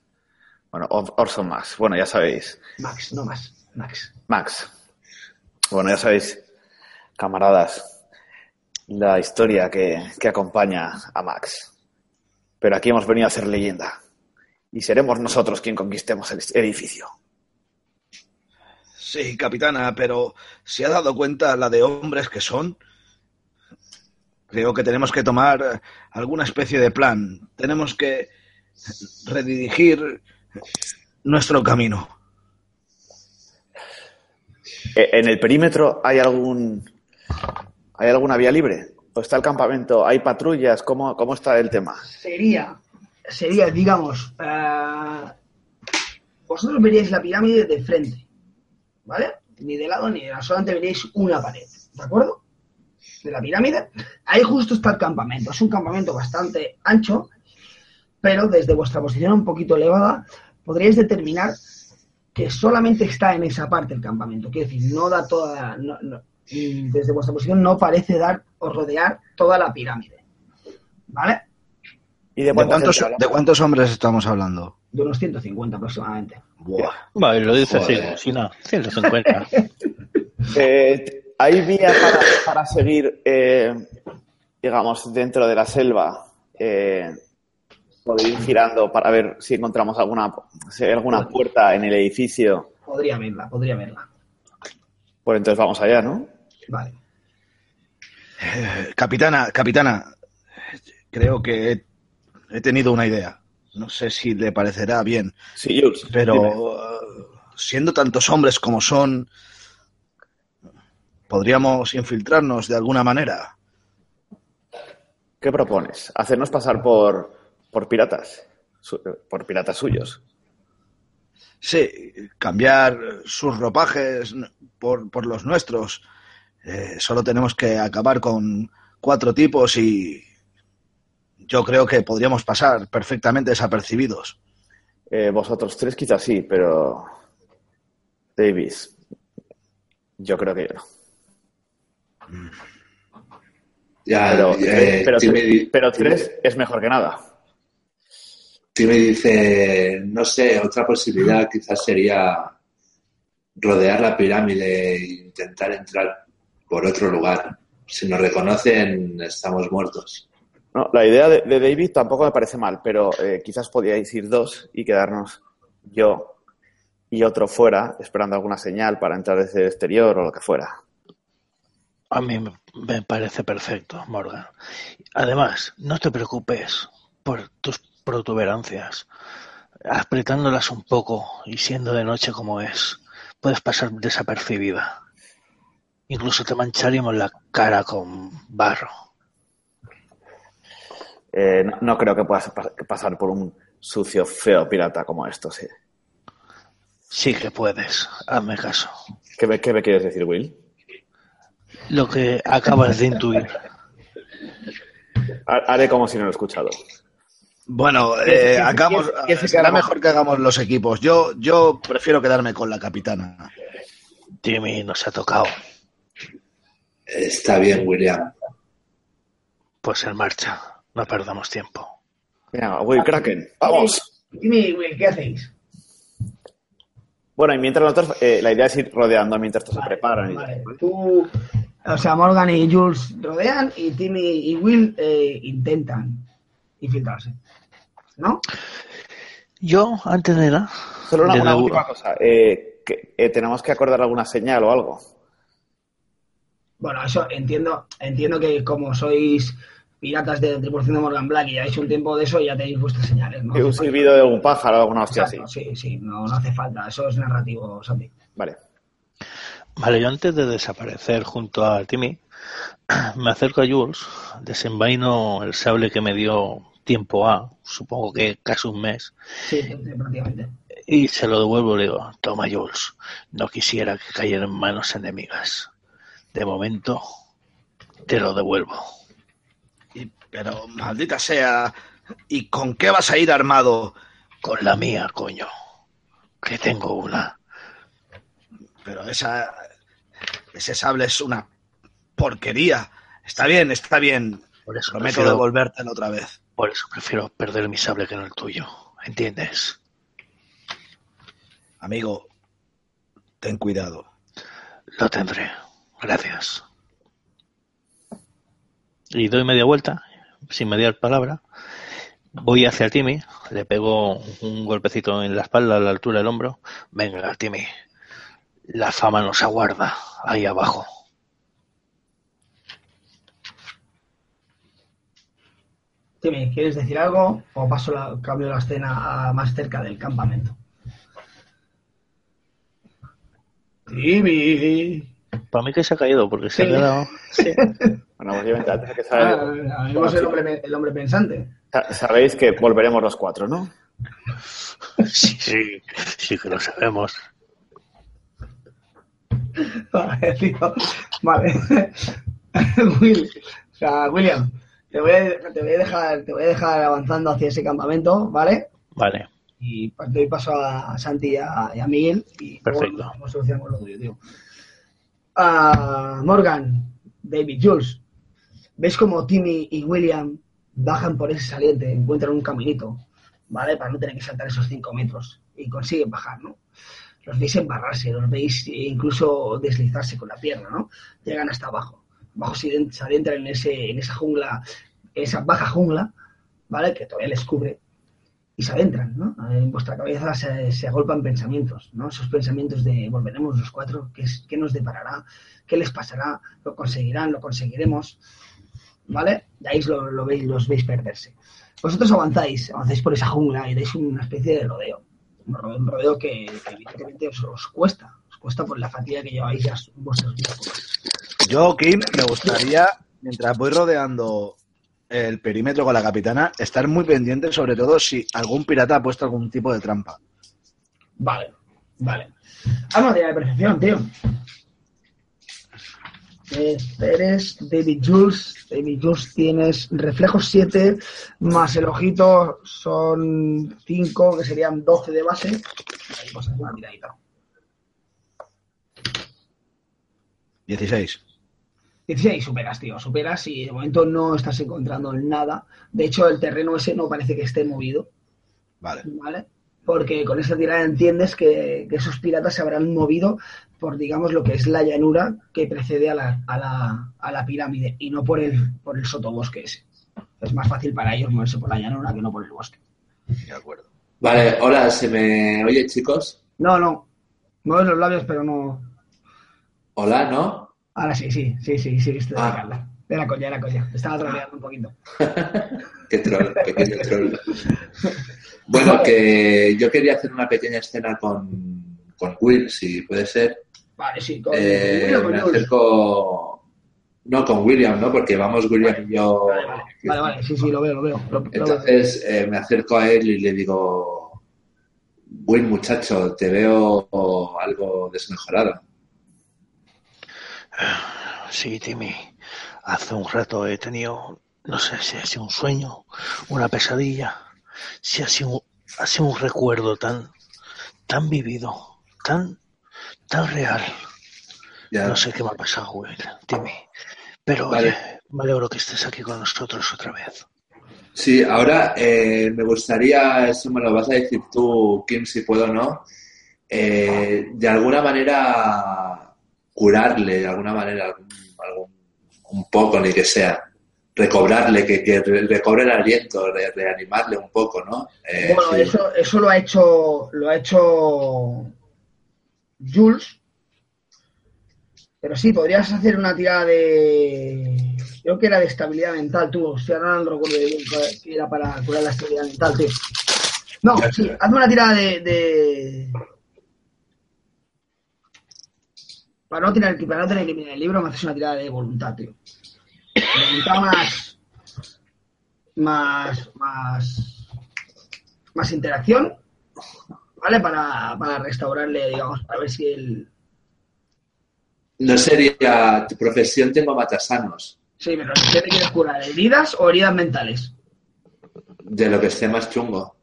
Bueno, Or- Orson Max. Bueno, ya sabéis. Max, no más. Max. Max. Bueno, ya sabéis, camaradas, la historia que, que acompaña a Max. Pero aquí hemos venido a ser leyenda. Y seremos nosotros quien conquistemos el edificio. Sí, capitana, pero ¿se ha dado cuenta la de hombres que son? Creo que tenemos que tomar alguna especie de plan. Tenemos que redirigir nuestro camino. Eh, ¿En el perímetro hay algún hay alguna vía libre? ¿O está el campamento? ¿Hay patrullas? ¿Cómo, cómo está el tema? Sería, sería, digamos, eh, vosotros veríais la pirámide de frente, ¿vale? Ni de lado ni de lado, solamente veríais una pared, ¿de acuerdo? De la pirámide. Ahí justo está el campamento. Es un campamento bastante ancho, pero desde vuestra posición un poquito elevada podríais determinar que solamente está en esa parte el campamento. Quiero decir, no da toda. no- desde vuestra posición no parece dar o rodear toda la pirámide. ¿Vale? ¿Y de ¿De cuánta cuántos, ¿De cuántos hombres estamos hablando? De unos 150 aproximadamente. Buah. Vale, lo dice Joder. así, sí, no, 150. [laughs] Eh, ¿Hay vía para, para seguir, eh, digamos, dentro de la selva? Eh, poder ir girando para ver si encontramos alguna, si hay alguna puerta en el edificio. Podría verla, podría verla. Pues entonces vamos allá, ¿no? Vale. Eh, capitana, capitana, creo que he, he tenido una idea. No sé si le parecerá bien, Sí, Jules. pero eh, siendo tantos hombres como son, podríamos infiltrarnos de alguna manera. ¿Qué propones? ¿Hacernos pasar por, por piratas? Por piratas suyos. Sí, cambiar sus ropajes por, por los nuestros. Eh, solo tenemos que acabar con cuatro tipos y yo creo que podríamos pasar perfectamente desapercibidos. Eh, vosotros tres quizás sí, pero... Davis, yo creo que yo no. Ya, Pero, eh, tres es mejor que nada. Timmy dice, no sé, otra posibilidad quizás sería rodear la pirámide e intentar entrar por otro lugar. Si nos reconocen, estamos muertos. No, la idea de, de David tampoco me parece mal, pero eh, quizás podíais ir dos y quedarnos yo y otro fuera, esperando alguna señal para entrar desde el exterior o lo que fuera. A mí me- parece perfecto, Morgan. Además, no te preocupes por tus protuberancias. Apretándolas un poco y siendo de noche como es, puedes pasar desapercibida. Incluso te mancharíamos la cara con barro. Eh, no, no creo que puedas pa- pasar por un sucio, feo pirata como esto, sí. Sí que puedes, hazme caso. ¿Qué me, qué me quieres decir, Will? Lo que acabas de intuir. Ha- Haré como si no lo he escuchado. Bueno, ¿Qué- eh, hagamos, será mejor que hagamos los equipos. Yo, yo prefiero quedarme con la capitana. Timmy nos ha tocado. Está bien, William. Pues en marcha. No perdamos tiempo. Venga, Will Kraken, vamos. Timmy, Will, ¿qué hacéis? Bueno, y mientras nosotros, eh, la idea es ir rodeando mientras estos se preparan. y- Vale, tú, o sea, Morgan y Jules rodean y Timmy y Will eh, intentan infiltrarse. ¿No? Yo, antes de nada, Solo una, última cosa. eh, que, eh, tenemos que acordar alguna señal o algo. Bueno, eso entiendo, entiendo que como sois piratas de tripulación de Morgan Black y lleváis un tiempo de eso, ya tenéis vuestras señales, ¿no? Un silbido de un pájaro o alguna hostia así. Sí, sí, no, no hace falta, eso es narrativo, Santi. Vale. Vale, yo antes de desaparecer junto a Timmy, [clears throat] me acerco a Jules, desenvaino el sable que me dio tiempo A, supongo que casi un mes, Sí, prácticamente. y se lo devuelvo y le digo, toma Jules, no quisiera que cayera en manos enemigas. De momento, te lo devuelvo. Y- pero, maldita sea, ¿y con qué vas a ir armado? Con la mía, coño, que tengo una. Pero esa, ese sable es una porquería. Está bien, está bien. Por eso, Prometo prefiero, devolvértelo otra vez. por eso prefiero perder mi sable que no el tuyo, ¿entiendes? Amigo, ten cuidado. Lo tendré. Gracias. Y doy media vuelta, sin mediar palabra. Voy hacia Timmy, le pego un golpecito en la espalda a la altura del hombro. Venga, Timmy, La fama nos aguarda ahí abajo. Timmy, ¿quieres decir algo? O paso la, cambio la escena a más cerca del campamento. Timmy. Para mí que se ha caído porque se ha Sí. quedado. [laughs] Bueno, obviamente, antes de que Ah, salga, vemos el hombre, el hombre pensante. sa- sabéis que volveremos los cuatro, ¿no? Sí, [laughs] sí, sí que lo sabemos. [laughs] Vale, tío. Vale. [laughs] Will, o sea, William, te voy, a, te, voy a dejar, te voy a dejar avanzando hacia ese campamento, ¿vale? Vale, Y doy paso a Santi y a, y a Miguel. Y Perfecto. solucionamos lo tuyo, tío. Ah, Morgan, David, Jules, ¿ves como Timmy y William bajan por ese saliente, encuentran un caminito, ¿vale? Para no tener que saltar esos 5 metros y consiguen bajar, ¿no? Los veis embarrarse, los veis incluso deslizarse con la pierna, ¿no? Llegan hasta abajo. Abajo se se adentran en, ese, en esa jungla, esa baja jungla, ¿vale? Que todavía les cubre y se adentran, ¿no? En vuestra cabeza se, se agolpan pensamientos, ¿no? Esos pensamientos de volveremos los cuatro, ¿qué, es- qué nos deparará? ¿Qué les pasará? ¿Lo conseguirán? ¿Lo conseguiremos? ¿Vale? De ahí lo, lo veis, los veis perderse. Vosotros avanzáis, avanzáis por esa jungla y dais una especie de rodeo. Un ro- un rodeo que, que evidentemente os, os cuesta, os cuesta por la fatiga que lleváis ya vuestros días. Yo, Kim, me gustaría, mientras voy rodeando el perímetro con la capitana, estar muy pendiente, sobre todo si algún pirata ha puesto algún tipo de trampa. Vale, vale. Ah, no, de percepción, tío. Eh, Eres David Jules. David Jules tienes reflejos 7 más el ojito son 5, que serían 12 de base. Ahí es una tiradita. 16. 16, superas, tío, superas y de momento no estás encontrando nada. De hecho, el terreno ese no parece que esté movido. Vale. ¿vale? Porque con esta tirada entiendes que, que esos piratas se habrán movido por, digamos, lo que es la llanura que precede a la, a la, a la pirámide y no por el, por el sotobosque ese. Es más fácil para ellos moverse por la llanura que no por el bosque. De acuerdo. Vale, hola, ¿se me oye, chicos? No, no. Mueves los labios, pero no. Hola, ¿no? Ahora sí, sí, sí, sí, sí, estoy de Ah. Carla. De la coña, de la coña. Estaba troleando un poquito. [laughs] Qué troll, pequeño troll. Bueno, que yo quería hacer una pequeña escena con, con Will, si puede ser. Vale, sí, con, Eh, William, con me acerco. No, con William, ¿no? Porque vamos William y yo. Vale, vale, vale, vale, sí, sí, lo veo, lo veo. Lo- lo veo. Entonces eh, me acerco a él y le digo: Will, muchacho, te veo algo desmejorado. [sighs] Sí, Timmy. Hace un rato he tenido, no sé si ha sido un sueño, una pesadilla, si ha sido, un- ha sido un recuerdo tan, tan vivido, tan, tan real. Ya. No sé qué me ha pasado, Will, Timmy. Pero Vale. oye, me alegro que estés aquí con nosotros otra vez. Sí, ahora eh, me gustaría, eso me lo vas a decir tú, Kim, si puedo o no, eh, de alguna manera curarle, de alguna manera, algún- algún- un poco, ni que sea, recobrarle, que, que re- recobre el aliento, re- reanimarle un poco, ¿no? Eh, Bueno, sí. eso, eso lo ha hecho lo ha hecho Jules. Pero sí, podrías hacer una tirada de. Creo que era de estabilidad mental, tú. O sea, ahora no recuerdo bien que era para curar la estabilidad mental, tío. No, sí, hazme una tirada de. Para, no tener, que- para no tener que mirar el libro, me haces una tirada de voluntad, tío. Voluntad. Más. Más. Más interacción. ¿Vale? Para, para restaurarle, digamos, para ver si él. No sería, tu profesión tengo matasanos, Sí, pero ¿qué te quieres curar? ¿Heridas o heridas mentales? de lo que esté más chungo.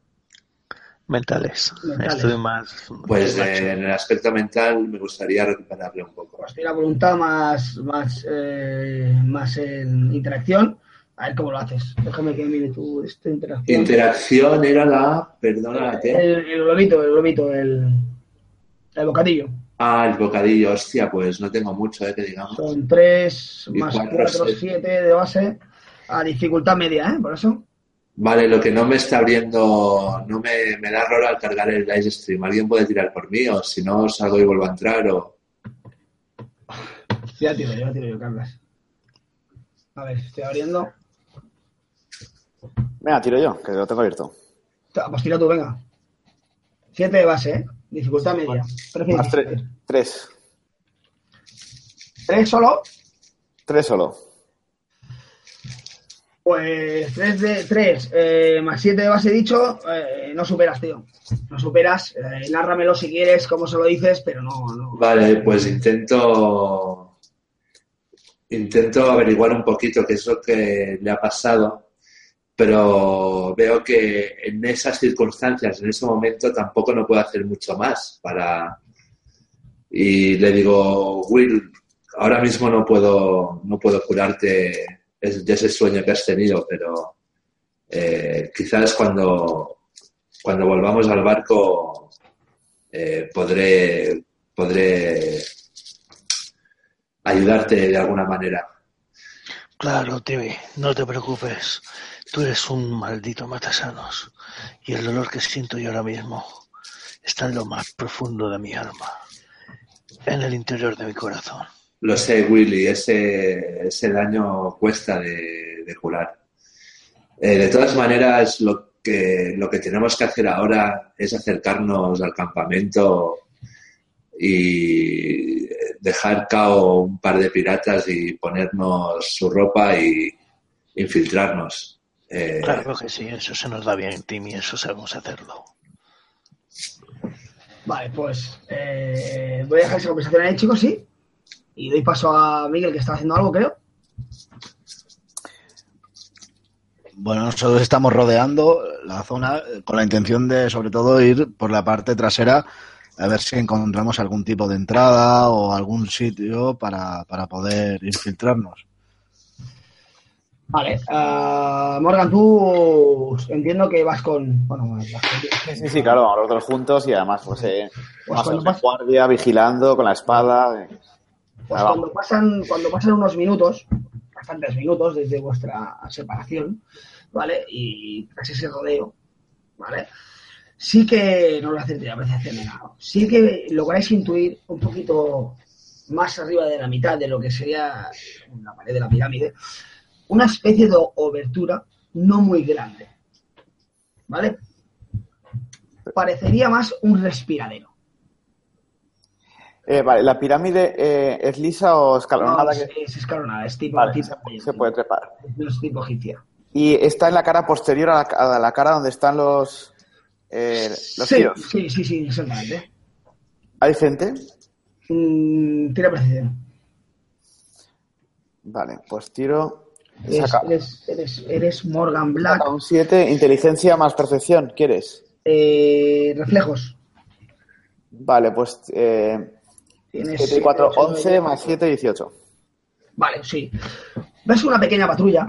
Mentales. Mentales. Estoy más. Pues más eh, en el aspecto mental me gustaría recuperarle un poco. Pues tira voluntad más, más, eh, más en interacción. A ver cómo lo haces. Déjame que mire tu esta interacción. Interacción era la, perdona, la T. el, el globito, el globito, el, el bocadillo. Ah, el bocadillo, hostia, pues no tengo mucho, eh, que digamos. Son 3 Y más cuatro, 4, seis. 7 de base. A dificultad media, ¿eh? Por eso. Vale, lo que no me está abriendo, no me, me da error al cargar el live stream. ¿Alguien puede tirar por mí? O si no, salgo y vuelvo a entrar. O... Ya tiro yo, ya tiro yo, Carlas. A ver, estoy abriendo. Venga, tiro yo, que lo tengo abierto. Pues tira tú, venga. Siete de base, ¿eh? Dificultad media. Más tres. difícil. Tres. ¿Tres solo? Tres solo. Pues 3 de 3 más 7 de base dicho, eh, no superas, tío. No superas. Eh, nárramelo si quieres, como se lo dices, pero no, no. Vale, pues intento intento averiguar un poquito qué es lo que le ha pasado, pero veo que en esas circunstancias, en ese momento, tampoco no puedo hacer mucho más para y le digo, Will, ahora mismo no puedo no puedo curarte de ese sueño que has tenido, pero eh, quizás cuando cuando volvamos al barco eh, podré podré ayudarte de alguna manera. Claro, Timmy, no te preocupes. Tú eres un maldito matasanos. Y el dolor que siento yo ahora mismo está en lo más profundo de mi alma. En el interior de mi corazón. Lo sé, Willy, ese, ese daño cuesta de, de curar. Eh, de todas maneras, lo que, lo que tenemos que hacer ahora es acercarnos al campamento y dejar cao un par de piratas y ponernos su ropa y infiltrarnos. Eh, Claro que sí, eso se nos da bien, Timmy, eso sabemos hacerlo. Vale, pues eh, voy a dejar esa conversación ahí, chicos, sí. Y doy paso a Miguel, que está haciendo algo, creo. Bueno, nosotros estamos rodeando la zona eh, con la intención de, sobre todo, ir por la parte trasera a ver si encontramos algún tipo de entrada o algún sitio para, para poder infiltrarnos. Vale. ah, Morgan, tú entiendo que vas con. Bueno, vas con- Sí, sí, claro, vamos los dos juntos y además, pues, eh, Pues o cuando guardia, vigilando con la espada. eh. Pues vamos. cuando pasan, cuando pasan unos minutos, bastantes minutos desde vuestra separación, ¿vale? Y tras ese rodeo, ¿vale? Sí que, no lo hacer de nada, sí que lográis intuir un poquito más arriba de la mitad de lo que sería la pared de la pirámide, una especie de obertura no muy grande, ¿vale? Parecería más un respiradero. Eh, vale, ¿la pirámide eh, es lisa o escalonada? No, es, que- es escalonada, es tipo, Vale, tipo- se, se puede trepar. no es tipo egipcia. Y está en la cara posterior a la, a la cara donde están los, eh, los sí, tiros. sí, sí, sí, exactamente. ¿Hay gente? Mm, tira precisión. Vale, pues tiro. Eres, Saca, eres, eres, eres Morgan Black. saca un 7, inteligencia más percepción, ¿quieres? Eh, reflejos. Vale, pues eh, Tienes 7 y 4, ocho, 11 nueve. más 7, 18. Vale, sí. Ves una pequeña patrulla.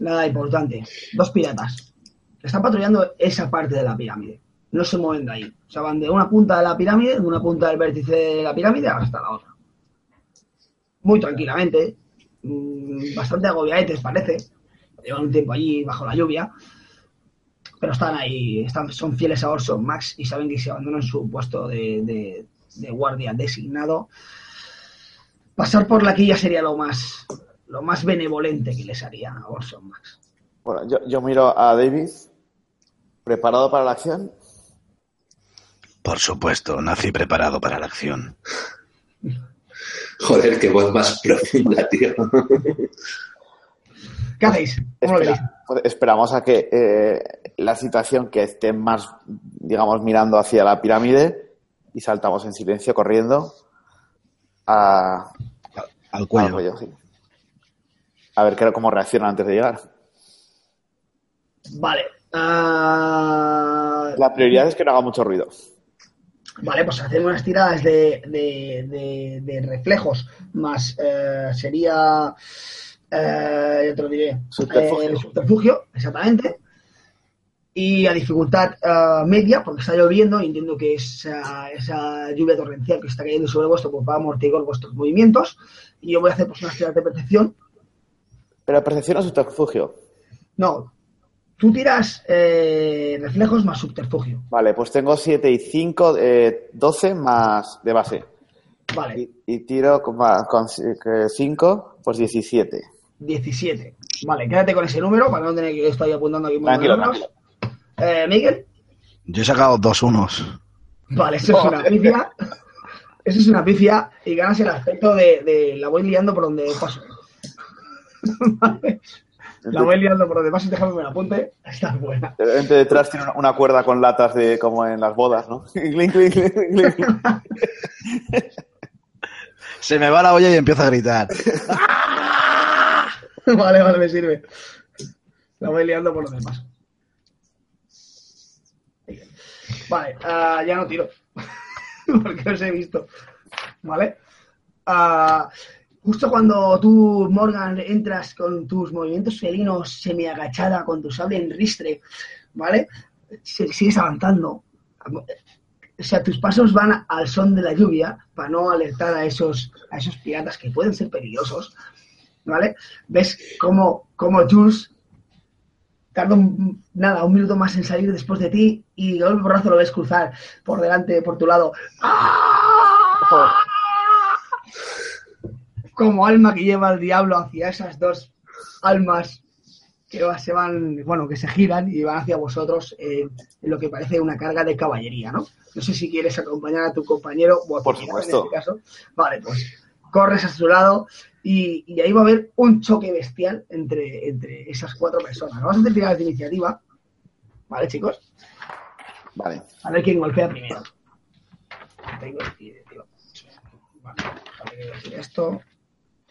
Nada importante. Dos piratas. Están patrullando esa parte de la pirámide. No se mueven de ahí. O sea, van de una punta de la pirámide, de una punta del vértice de la pirámide hasta la otra. Muy tranquilamente. Mm, Bastante agobiadetes, parece. Llevan un tiempo allí bajo la lluvia. Pero están ahí, están, son fieles a Orson Max y saben que si abandonan su puesto de, de- de guardia designado, pasar por la quilla sería lo más lo más benevolente que les haría a Orson Max. Bueno, yo, yo miro a David. ¿Preparado para la acción? Por supuesto, nací preparado para la acción. [laughs] Joder, qué voz más profunda, tío. ¿Qué hacéis? Pues esperamos a que eh, la situación que esté más, digamos, mirando hacia la pirámide y saltamos en silencio corriendo a, Al al cuello. cuello, sí. A ver qué- cómo reacciona antes de llegar. Vale. ah, La prioridad es que no haga mucho ruido. Vale, pues hacemos unas tiradas de, de- de- de reflejos, más eh, sería, eh, ya te lo diré, Subterfugio. eh, subterfugio, exactamente. Y a dificultad eh, media, porque está lloviendo, y entiendo que esa, esa lluvia torrencial que está cayendo sobre vuestro pues va a amortiguar vuestros movimientos. Y yo voy a hacer pues, unas tiradas de percepción. Pero percepción o subterfugio. No, tú tiras eh, reflejos más subterfugio. Vale, pues tengo 7 y 5, eh, 12 más de base. Vale, Y, y tiro con 5, pues 17. 17. Vale, quédate con ese número para no tener que estoy apuntando aquí un montón de Tranquilo, números. Eh, Miguel, Yo he sacado dos unos. vale, eso es una pifia. Eso es una pifia y ganas el aspecto de, de la voy liando por donde paso. [laughs] Vale. La voy liando por donde paso, déjame que me la apunte. Está buena. De repente detrás tiene una, una cuerda con latas de como en las bodas, ¿no? [laughs] [laughs] Se me va la olla y empiezo a gritar. [laughs] Vale, vale, me sirve. La voy liando por donde paso. Vale, ah, ya no tiro. Porque os he visto. ¿Vale? Ah, justo cuando tú, Morgan, entras con tus movimientos felinos semi-agachada, con tu sable en ristre, ¿vale? Si- Sigues avanzando. O sea, tus pasos van al son de la lluvia para no alertar a esos, a esos piratas que pueden ser peligrosos, ¿vale? Ves cómo, cómo Jules tarda un- nada, un minuto más en salir después de ti y golpe porrazo lo ves cruzar por delante, por tu lado. ¡Ah! Como alma que lleva el diablo hacia esas dos almas que se van, bueno, que se giran y van hacia vosotros eh, en lo que parece una carga de caballería, ¿no? No sé si quieres acompañar a tu compañero o a tu Por supuesto. en este caso. Vale, pues corres a su lado y, y ahí va a haber un choque bestial entre, entre esas cuatro personas. Vamos a hacer tiradas de iniciativa, ¿vale, chicos? Vale. A ver quién golpea primero. Tengo tío. Vale, que decir esto.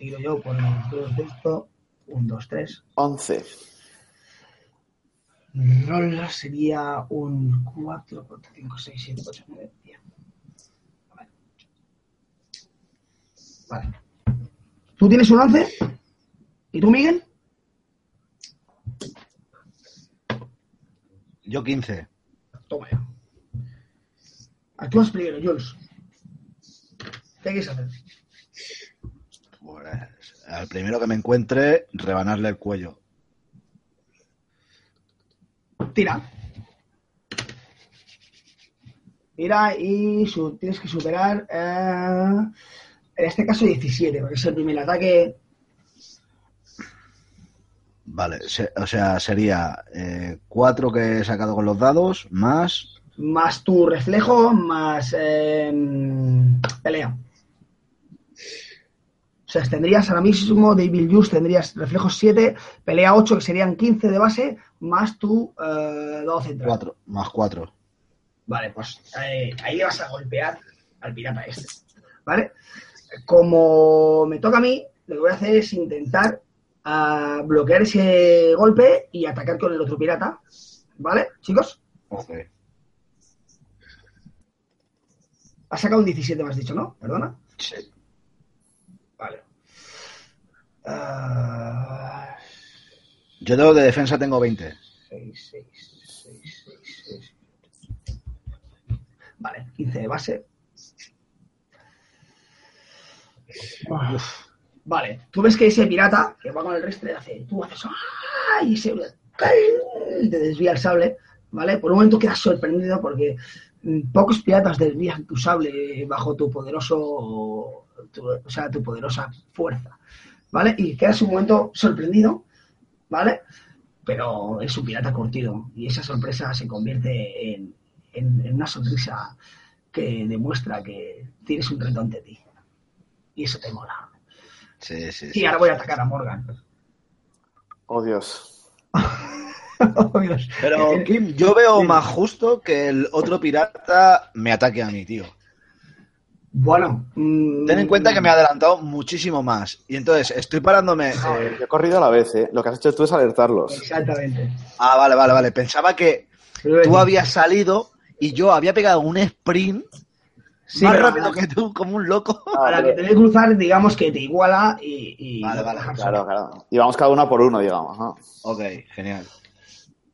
Tiro yo por el dos de esto. Un, dos, tres. 11. Roll sería un 4, 4, 5, 6, 7, 8, 9, 10. Vale. Vale. ¿Tú tienes un 11? ¿Y tú, Miguel? Yo 15. Toma ya. Actúas primero, Jules. ¿Qué quieres hacer? Pues al primero que me encuentre, rebanarle el cuello. Tira. Tira y su- tienes que superar, eh, en este caso 17, porque es el primer ataque. Vale, se- o sea, sería 4 que he sacado con los dados, más más tu reflejo, más eh, pelea. O sea, tendrías ahora mismo Evil Use, tendrías reflejo 7, pelea 8, que serían 15 de base, más tu eh, dado central. 4, más 4. Vale, pues eh, ahí le vas a golpear al pirata este. ¿Vale? Como me toca a mí, lo que voy a hacer es intentar ah, bloquear ese golpe y atacar con el otro pirata. ¿Vale, chicos? Ok. Has sacado un 17, me has dicho, ¿no? Perdona. Sí. Ah, Yo tengo de defensa tengo 20. 6, 6, 6, 6, 6. Vale, 15 de base. Vale, tú ves que ese pirata que va con el ristre hace, tú haces ¡ah! y se te desvía el sable, ¿vale? Por un momento quedas sorprendido porque mm, pocos piratas desvían tu sable bajo tu poderoso, tu- o sea, tu poderosa fuerza, ¿vale? Y quedas un momento sorprendido, ¿vale? Pero es un pirata curtido y esa sorpresa se convierte en, en- en una sonrisa que demuestra que tienes un reto ante ti. Y eso te mola. Sí, sí. Sí, ahora voy a atacar a Morgan. Oh, Dios. [laughs] Oh, Dios. Pero, Eh, Kim, yo veo sí. más justo que el otro pirata me ataque a mí, tío. Bueno, mm, Ten en cuenta que me ha adelantado muchísimo más. Y entonces estoy parándome. eh, Yo he corrido a la vez, ¿eh? Lo que has hecho tú es alertarlos. Exactamente. Ah, vale, vale, vale. Pensaba que tú habías salido y yo había pegado un sprint Sí, más rápido que tú, como un loco. Ah, Para que pero- te dé cruzar, digamos que te iguala y. y Vale, vale, Claro, claro. Y vamos cada uno por uno, digamos. ¿no? Ok, genial.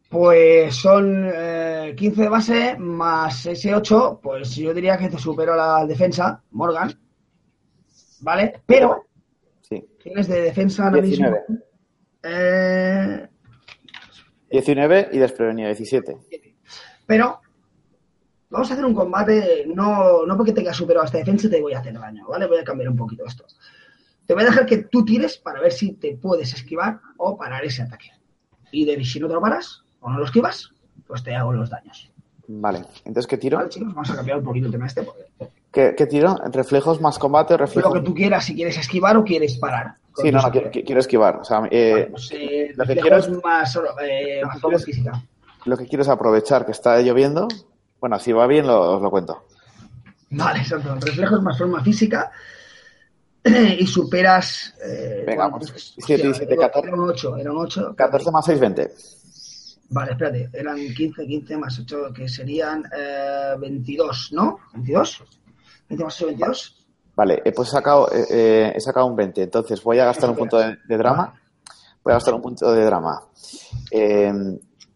Pues son eh, 15 de base más ese 8, pues yo diría que te supero la defensa, Morgan. ¿Vale? Pero Sí. tienes de defensa ahora mismo. 19. Eh, 19 y desprevenido 17. Pero vamos a hacer un combate, no, no porque tengas superado esta defensa te voy a hacer daño, ¿vale? Voy a cambiar un poquito esto. Te voy a dejar que tú tires para ver si te puedes esquivar o parar ese ataque. Y de si no te lo paras o no lo esquivas, pues te hago los daños. Vale, entonces ¿qué tiro? Vale, chicos, vamos a cambiar un poquito el tema este. Porque ¿Qué, qué tiro? ¿Reflejos más combate o lo reflejos? que tú quieras, si quieres esquivar o quieres parar. Sí, no, no, quiero, quiero esquivar. O sea, eh, Vale, pues, eh, lo que reflejos quiero es- más, eh, lo más que es- física. lo que quiero es aprovechar que está lloviendo. Bueno, si va bien, lo, os lo cuento. Vale, exacto. Reflejos más forma física [clears throat] y superas. Eh, Venga, ¿cuánto? pues, siete y Hostia, siete, era- catorce. Era un 8, era un 8. 14 más 6, 20. Vale, espérate, eran 15, 15 más 8, que serían eh, 22, ¿no? ¿22? ¿20 más 8, 22? Vale, eh, pues he sacado, eh, eh, he sacado un 20. Entonces voy a gastar un punto de, de drama. Voy a gastar un punto de drama. Eh,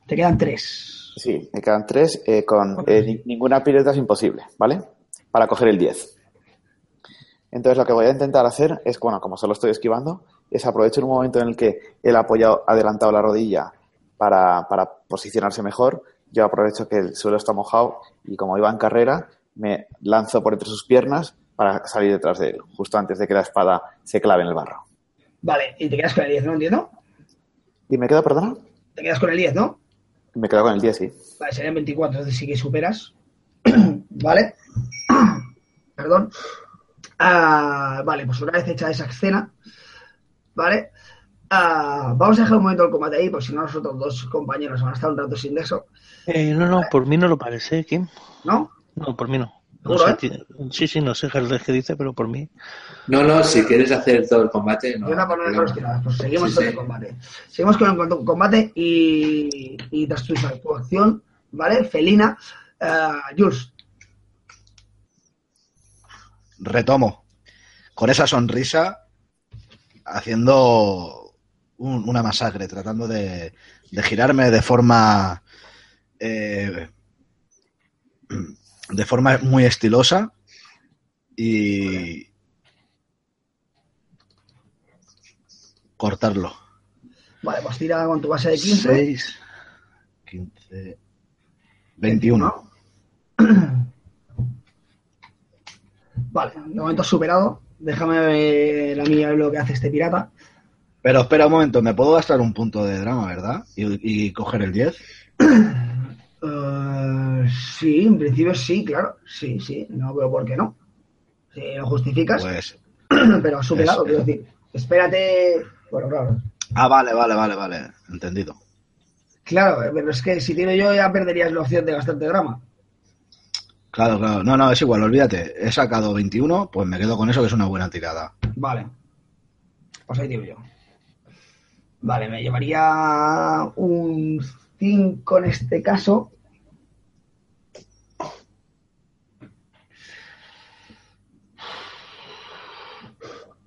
Te quedan 3. sí, me quedan 3. con Ok. eh, ni- ninguna pirueta es imposible, ¿vale? Para coger el 10. Entonces lo que voy a intentar hacer es, bueno, como solo estoy esquivando, es aprovechar un momento en el que él ha apoyado, adelantado la rodilla para, para posicionarse mejor. Yo aprovecho que el suelo está mojado y como iba en carrera, me lanzo por entre sus piernas para salir detrás de él, justo antes de que la espada se clave en el barro. Vale, y te quedas con el 10, ¿no? ¿Entiendo? ¿Y me quedo, perdona? Te quedas con el 10, ¿no? Me quedo con el 10, sí. Vale, serían 24, entonces sí que superas. [clears throat] vale. [clears throat] Perdón. Ah, vale, pues una vez hecha esa escena, ¿vale? Ah, vamos a dejar un momento el combate ahí, porque si no, los otros dos compañeros van a estar un rato sin eso, Eh, no, no, por mí no lo parece, Kim. ¿no? No, por mí no. No ¿Seguro, sé, ti- sí, sí, no sé qué dice, pero por mí. No, no, si quieres hacer todo el combate, no. Yo por pues seguimos Sí, con sí. el combate. Seguimos con el combate y, y tras tu, tu acción, ¿vale? Felina, ah, Jules, Retomo. Con esa sonrisa, haciendo un- una masacre, tratando de, de girarme de forma. eh, de forma muy estilosa y. cortarlo. vale, pues tira con tu base de 15. 6, 15, 21. Vale, de momento superado. Déjame ver a mí a ver lo que hace este pirata. Pero espera un momento, me puedo gastar un punto de drama, ¿verdad? Y, y coger el 10. [coughs] Eh, sí, en principio sí, claro. Sí, sí, no veo por qué no. Si lo justificas, Pues. [coughs] pero has superado, quiero decir. Espérate. Bueno, claro. Ah, vale, vale, vale, vale. Entendido. Claro, pero es que si tiro yo ya perderías la opción de gastarte drama. Claro, claro. No, no, es igual, olvídate. He sacado 21, pues me quedo con eso, que es una buena tirada. Vale. Pues ahí tiro yo. Vale, me llevaría un 5 en este caso.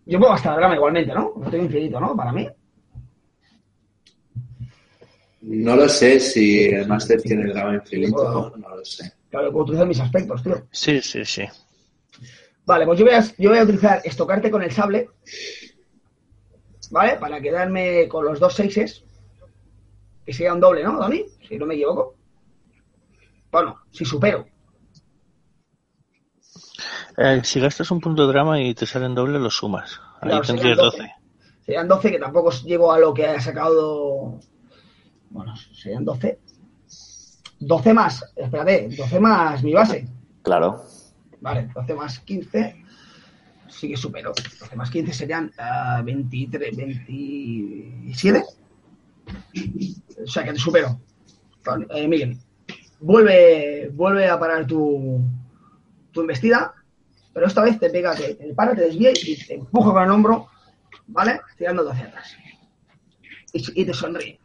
Yo puedo gastar drama igualmente, ¿no? No tengo infinito, ¿no? Para mí. No lo sé si el máster tiene el drama infinito, no lo sé. Claro, puedo utilizar mis aspectos, tío. Sí, sí, sí. Vale, pues yo voy a, yo voy a utilizar estocarte con el sable. ¿Vale? Para quedarme con los dos seises. Que sería un doble, ¿no, Doni? Si no me equivoco. Bueno, si supero. Eh, si gastas un punto de drama y te salen doble, lo sumas. Ahí Claro, tendrías serían 12. Serían 12, que tampoco llego a lo que ha sacado. Bueno, serían 12. 12 más, espérate, 12 más mi base. Claro. Vale, 12 más 15. Sí que supero. 12 más 15 serían ah, 23, 27. O sea que te supero. Vale, eh, Miguel, vuelve, vuelve a parar tu, tu embestida, pero esta vez te pega, te para, te desvía y te empuja con el hombro, ¿vale? Tirándote hacia atrás. Y, y te sonríe.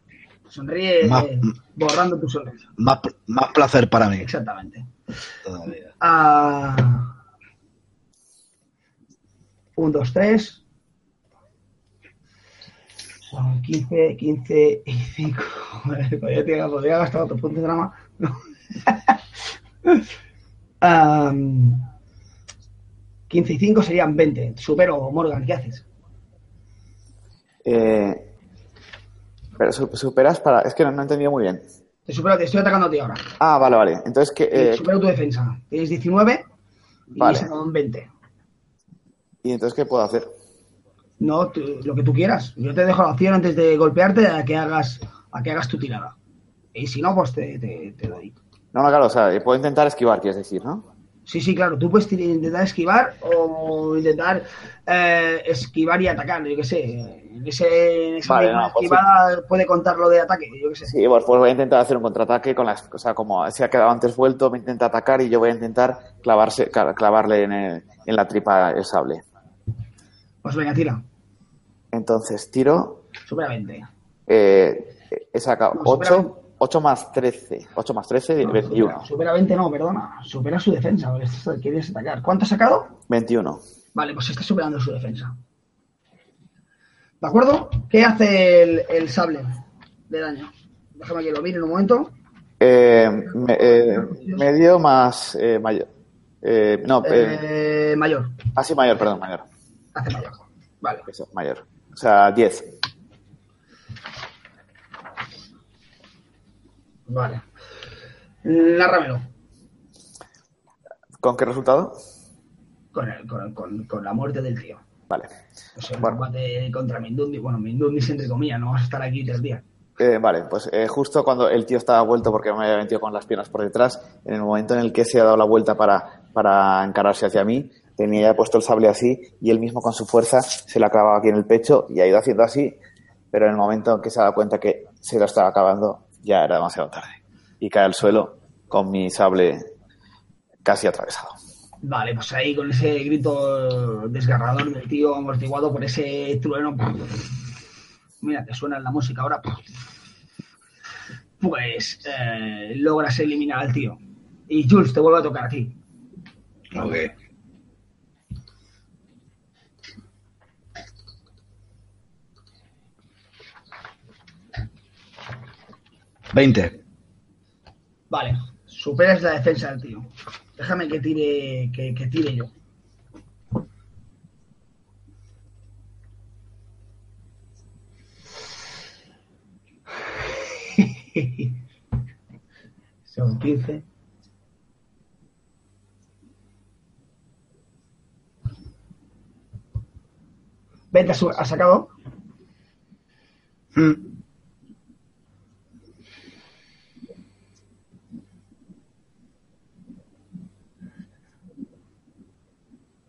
Sonríe Más- eh, borrando tu sonrisa. Más, más placer para mí. Exactamente. Todavía. Ah, un, dos, tres. Son 15, 15 y 5. [laughs] Podría, gastar otro punto de drama. No. [laughs] Am, 15 y 5 serían 20. Supero, Morgan, ¿qué haces? Eh, Pero su- superas para. Es que no, no he entendido muy bien. Te supero, te estoy atacando a ti ahora. Ah, vale, vale. Entonces, que Eh, eh, supero tu defensa. Tienes 19 y Vale. se un 20. ¿Y entonces qué puedo hacer? No, tú- lo que tú quieras. Yo te dejo la opción antes de golpearte a que hagas, a que hagas tu tirada. Y si no, pues te, te, te doy. No, no, claro, o sea, puedo intentar esquivar, quieres decir, ¿no? Sí, sí, claro. Tú puedes intentar esquivar o intentar eh, esquivar y atacar. Yo qué sé. En, ese, en esa Vale, pues esquivada puede contar lo de ataque. Yo qué sé. Sí, pues, pues voy a intentar hacer un contraataque con las. O sea, como se ha quedado antes vuelto, me intenta atacar y yo voy a intentar clavarse, clavarle en, el- en la tripa el sable. Pues venga, tira. Entonces, tiro. Supera 20. eh, he sacado No, supera 8, 8 más 13. 8 más 13, No, 21. Supera, supera 20, no, perdona. Supera su defensa. porque Quieres atacar. ¿Cuánto has sacado? 21. Vale, pues está superando su defensa. ¿De acuerdo? ¿Qué hace el, el sable de daño? Déjame que lo mire en un momento. Eh, me- eh, medio más eh, mayor. Eh, no, eh, Eh, mayor. así mayor, perdón, mayor. Hace mayor. Vale. Eso, mayor. O sea, 10. Vale. Nárramelo. ¿Con qué resultado? Con, el- con, con- con la muerte del tío. Vale. O sea, el Bueno. combate contra Mindundi. Bueno, Mindundi entre comillas, no vamos a estar aquí tres días. Eh, vale, pues eh, justo cuando el tío estaba vuelto porque me había metido con las piernas por detrás, en el momento en el que se ha dado la vuelta para, para encararse hacia mí, tenía puesto el sable así y él mismo con su fuerza se la clavaba aquí en el pecho y ha ido haciendo así, pero en el momento en que se ha dado cuenta que se lo estaba acabando, ya era demasiado tarde. Y cae al suelo con mi sable casi atravesado. Vale, pues ahí con ese grito desgarrador del tío amortiguado por ese trueno. Pues, mira, que suena la música ahora. Pues, pues eh, logras eliminar al tío. Y Jules, te vuelvo a tocar a ti. Okay. 20. Vale, superas la defensa del tío. Déjame que tire, que, tire yo. [laughs] Son 15. Vete, ¿has sacado? Mm.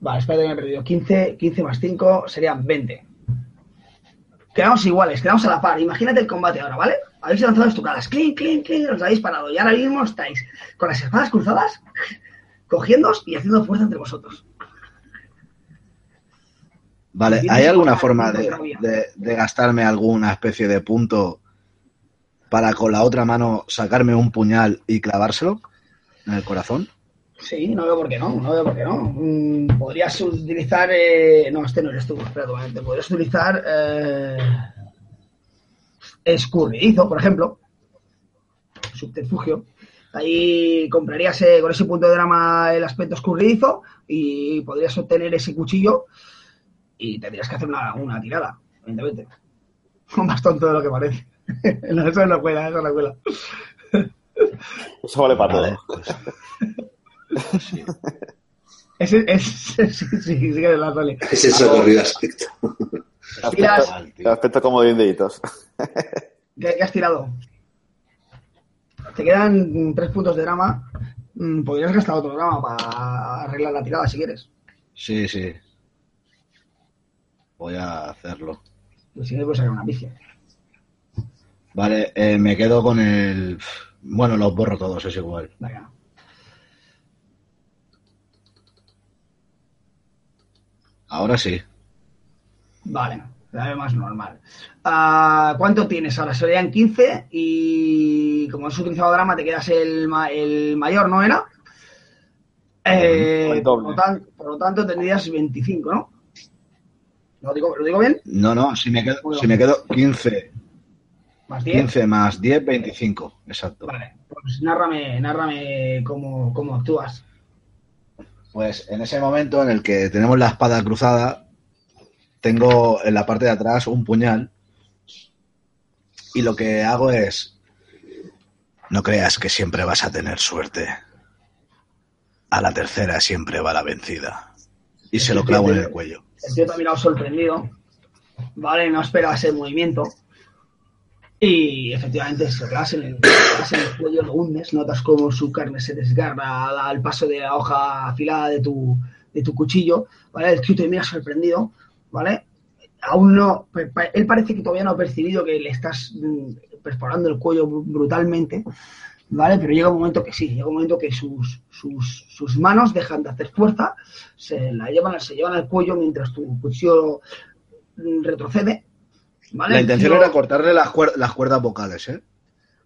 Vale, espérate que me he perdido. 15, 15 más 5 serían 20. Quedamos iguales, quedamos a la par. Imagínate el combate ahora, ¿vale? Habéis lanzado estucadas, clink, clink, clink, os habéis parado. Y ahora mismo estáis con las espadas cruzadas, cogiéndoos y haciendo fuerza entre vosotros. Vale, ¿hay alguna forma de gastarme alguna especie de punto para con la otra mano sacarme un puñal y clavárselo en el corazón? Sí, no veo por qué no, no veo por qué no. Mm, podrías utilizar. eh, No, este no eres tú, espera un momento. Podrías utilizar. Eh... Escurridizo, por ejemplo. Subterfugio. Ahí comprarías eh, con ese punto de drama el aspecto escurridizo y podrías obtener ese cuchillo y tendrías que hacer una, una tirada, evidentemente. [laughs] Más tonto de lo que parece. [laughs] no, eso no cuela, eso no cuela. Eso vale para Vale, todo. Pues, sí. Ese es. Sí, sí, sí, que la sale. Ese es aspecto. Tiras- Aspecto, el aspecto como de un deditos. ¿Qué, qué has tirado? Te quedan tres puntos de drama. Mm, Podrías gastar otro drama para arreglar la tirada si quieres. sí, sí. Voy a hacerlo. Y si no, puedes sacar una vicia. Vale, eh, me quedo con el... Bueno, los borro todos, es igual. Venga. Ahora sí. Vale, la más normal. Ah, ¿Cuánto tienes ahora? Serían 15 y como has utilizado drama te quedas el, ma- el mayor, ¿no era? Eh, por, lo tan- por lo tanto tendrías 25, ¿no? ¿Lo digo, ¿Lo digo bien? No, no, si me quedo, Bueno. si me quedo 15, Más 10. 15 más 10, 25. Exacto. Vale, pues nárrame, nárrame cómo, cómo actúas. Pues en ese momento en el que tenemos la espada cruzada, tengo en la parte de atrás un puñal y lo que hago es, no creas que siempre vas a tener suerte. A la tercera siempre va la vencida. Y se lo clavo en el cuello. Ha mirado sorprendido, ¿vale? No espera ese movimiento. Y efectivamente, se lo clavas en el, cuello, lo hundes, notas como su carne se desgarra al, paso de la hoja afilada de tu, de tu cuchillo, ¿vale? El tío te mira sorprendido, ¿vale? Aún no, él parece que todavía no ha percibido que le estás mm, perforando el cuello bru- brutalmente, ¿vale? Pero llega un momento que sí, llega un momento que sus, sus, sus manos dejan de hacer fuerza, se la llevan, se llevan al cuello mientras tu cuchillo mm, retrocede, ¿vale? La intención tío- era cortarle las, cuer- las cuerdas vocales, ¿eh?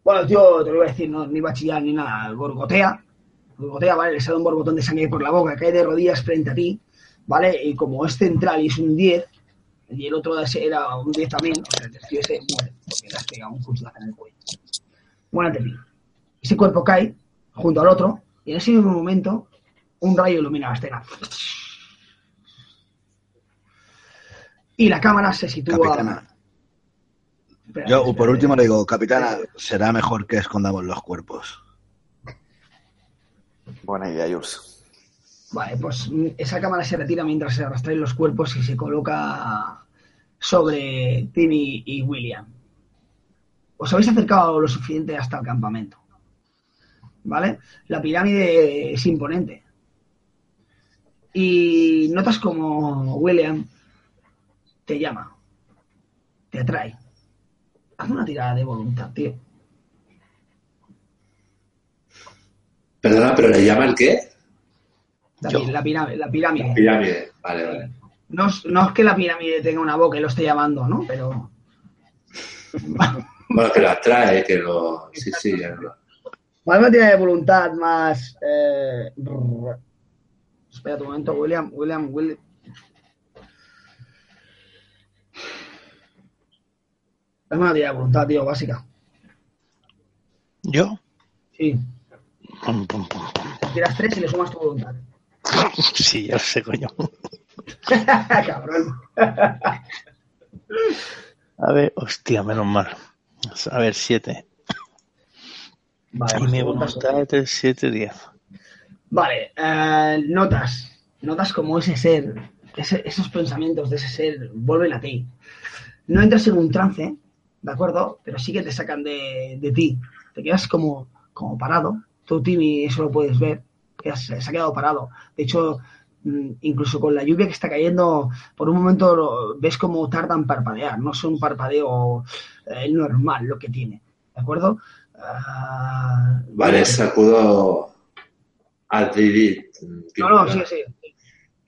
bueno, tío, te lo voy a decir, no, ni va a chillar ni nada, gorgotea, gorgotea, ¿vale? Le sale un borbotón de sangre por la boca, cae de rodillas frente a ti, ¿vale? Y como es central y es un 10, y el otro era un 10 también, o sea, el tío ese muere, porque le has pegado un cuchillazo en el cuello. Muérate ti. Ese cuerpo cae junto al otro, y en ese mismo momento, un rayo ilumina la escena. Y la cámara se sitúa... Capitana. Yo, por último, le digo, capitana, será mejor que escondamos los cuerpos. Buena idea, Jules. Vale, pues mm, esa cámara se retira mientras se arrastran los cuerpos y se coloca sobre Timmy y William. Os habéis acercado lo suficiente hasta el campamento. ¿Vale? La pirámide es imponente. Y notas como William te llama, te atrae. Haz una tirada de voluntad, tío. Perdona, pero le llama el qué? La, Yo. pi- la pirámide. La pirámide. Pirámide. Vale, vale. No, es- no es que la pirámide tenga una boca y lo esté llamando, ¿no? Pero. [laughs] Bueno, que lo atrae, que lo. Sí, sí. ya lo- Más una tirada de voluntad más. Eh... Espera un momento, William. William, William. Es una tirada de voluntad, tío, básica. ¿Yo? Sí. Pum, pum, pum. Tiras tres y le sumas tu voluntad. [laughs] Sí, ya lo sé, coño. [laughs] Cabrón. A ver, hostia, menos mal. A ver, 7. Vale, Y mi tu voluntad. es 7, 10. Vale, eh, notas, notas como ese ser, ese- esos pensamientos de ese ser vuelven a ti. No entras en un trance, ¿de acuerdo? Pero sí que te sacan de, de ti. Te quedas como, como parado. Tú, Timmy, eso lo puedes ver. que se ha quedado parado. De hecho, mm, incluso con la lluvia que está cayendo, por un momento ves como tarda en parpadear. No es un parpadeo eh, normal lo que tiene, ¿de acuerdo? Ah, Vale, sacudo a Didi. No, no, sí, sí.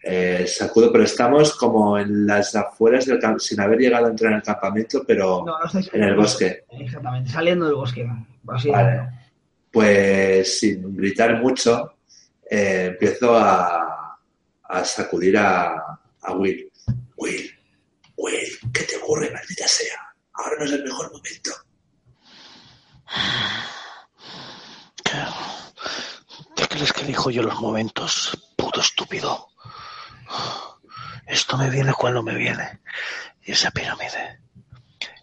Eh, sacudo, pero estamos como en las afueras del campo, sin haber llegado a entrar en el campamento, pero No, no estáis en el bosque. Exactamente, saliendo del bosque. así Vale. Pues sin gritar mucho, eh, empiezo a, a sacudir a, a Will. Will, Will, ¿qué te ocurre, maldita sea? Ahora no es el mejor momento. ¿Qué, ¿Qué crees que elijo yo los momentos? Puto estúpido. [gasps] Esto me viene cuando me viene. Y esa pirámide.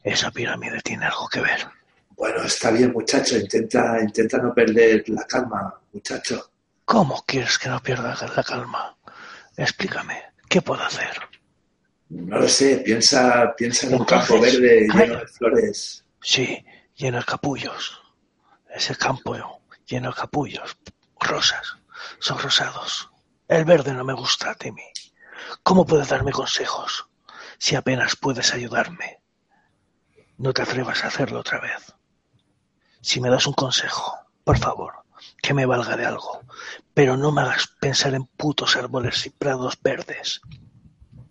Esa pirámide tiene algo que ver. Bueno, está bien, muchacho. Intenta, intenta no perder la calma, muchacho. ¿Cómo quieres que no pierda la calma? Explícame. ¿Qué puedo hacer? No lo sé. Piensa, piensa en un campo verde lleno de flores. Sí, lleno de capullos. Ese campo lleno de capullos. Rosas. Son rosados. El verde no me gusta, Timmy. ¿Cómo puedes darme consejos si apenas puedes ayudarme? No te atrevas a hacerlo otra vez. Si me das un consejo, por favor, que me valga de algo, pero no me hagas pensar en putos árboles y prados verdes.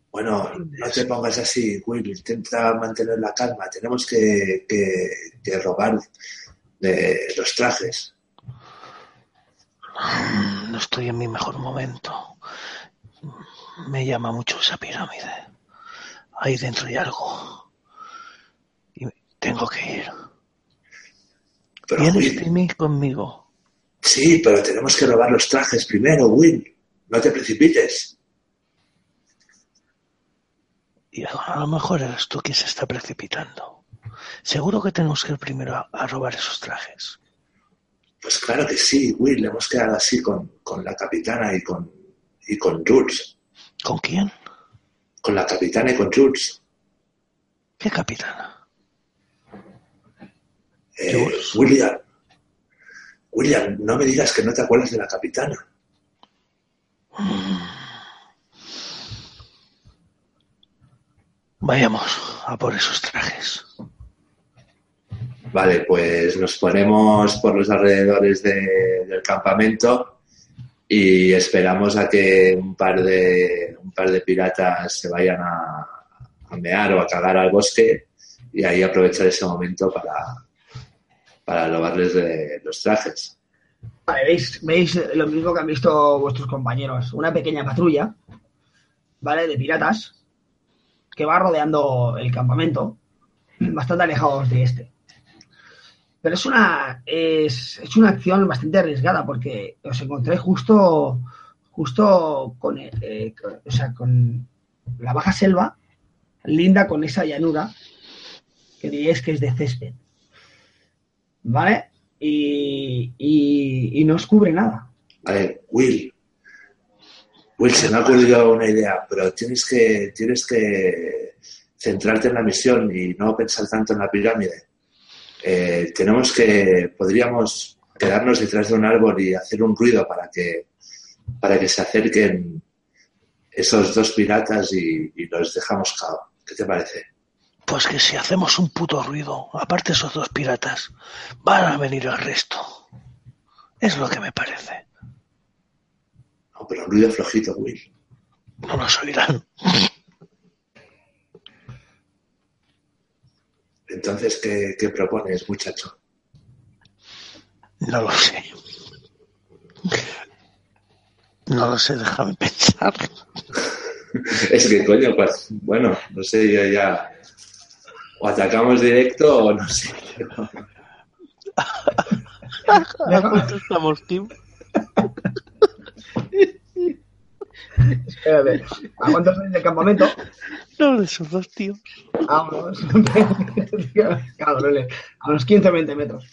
Bueno, no te pongas así, Will. Intenta mantener la calma. Tenemos que, que, robar de los trajes. No estoy en mi mejor momento. Me llama mucho esa pirámide. Ahí dentro hay algo. Y tengo que ir. Pero, ¿Vienes, Timmy, conmigo? sí, pero tenemos que robar los trajes primero, Will. No te precipites. Y a lo mejor eres tú quien se está precipitando. Seguro que tenemos que ir primero a, a robar esos trajes. Pues claro que sí, Will, le hemos quedado así con, con la capitana y con, y con Jules. ¿Con quién? Con la capitana y con Jules. ¿Qué capitana? Eh, Jules. William, William, no me digas que no te acuerdas de la capitana. Vayamos a por esos trajes. Vale, pues nos ponemos por los alrededores de- del campamento y esperamos a que un par de un par de piratas se vayan a, a mear o a cagar al bosque y ahí aprovechar ese momento para para robarles de los trajes. Vale, veis, veis lo mismo que han visto vuestros compañeros. Una pequeña patrulla, ¿vale? De piratas que va rodeando el campamento, bastante alejados de este. Pero es una, es, es una acción bastante arriesgada porque os encontré justo, justo con, eh, con- o sea, con la baja selva, linda con esa llanura que diríais que es de césped. ¿Vale? Y, y, no os cubre nada. Vale, Will. Will, se me ha ocurrido una idea, pero tienes que, tienes que centrarte en la misión y no pensar tanto en la pirámide. Eh, tenemos que, podríamos quedarnos detrás de un árbol y hacer un ruido para que, para que se acerquen esos dos piratas y, y los dejamos cao. ¿Qué te parece? Pues que si hacemos un puto ruido, aparte esos dos piratas, van a venir el resto. Es lo que me parece. No, pero un ruido flojito, Will. No nos oirán. Entonces, ¿qué, qué propones, muchacho? No lo sé. No lo sé, déjame pensar. [laughs] Es que, coño, pues, bueno, no sé, yo ya. O atacamos directo o no sé. ¿Cuánto [laughs] estamos, Tim? Espérate, ¿a cuántos sois del campamento? No, de esos dos tíos. A unos, cabrones, a unos 15 o 20 metros.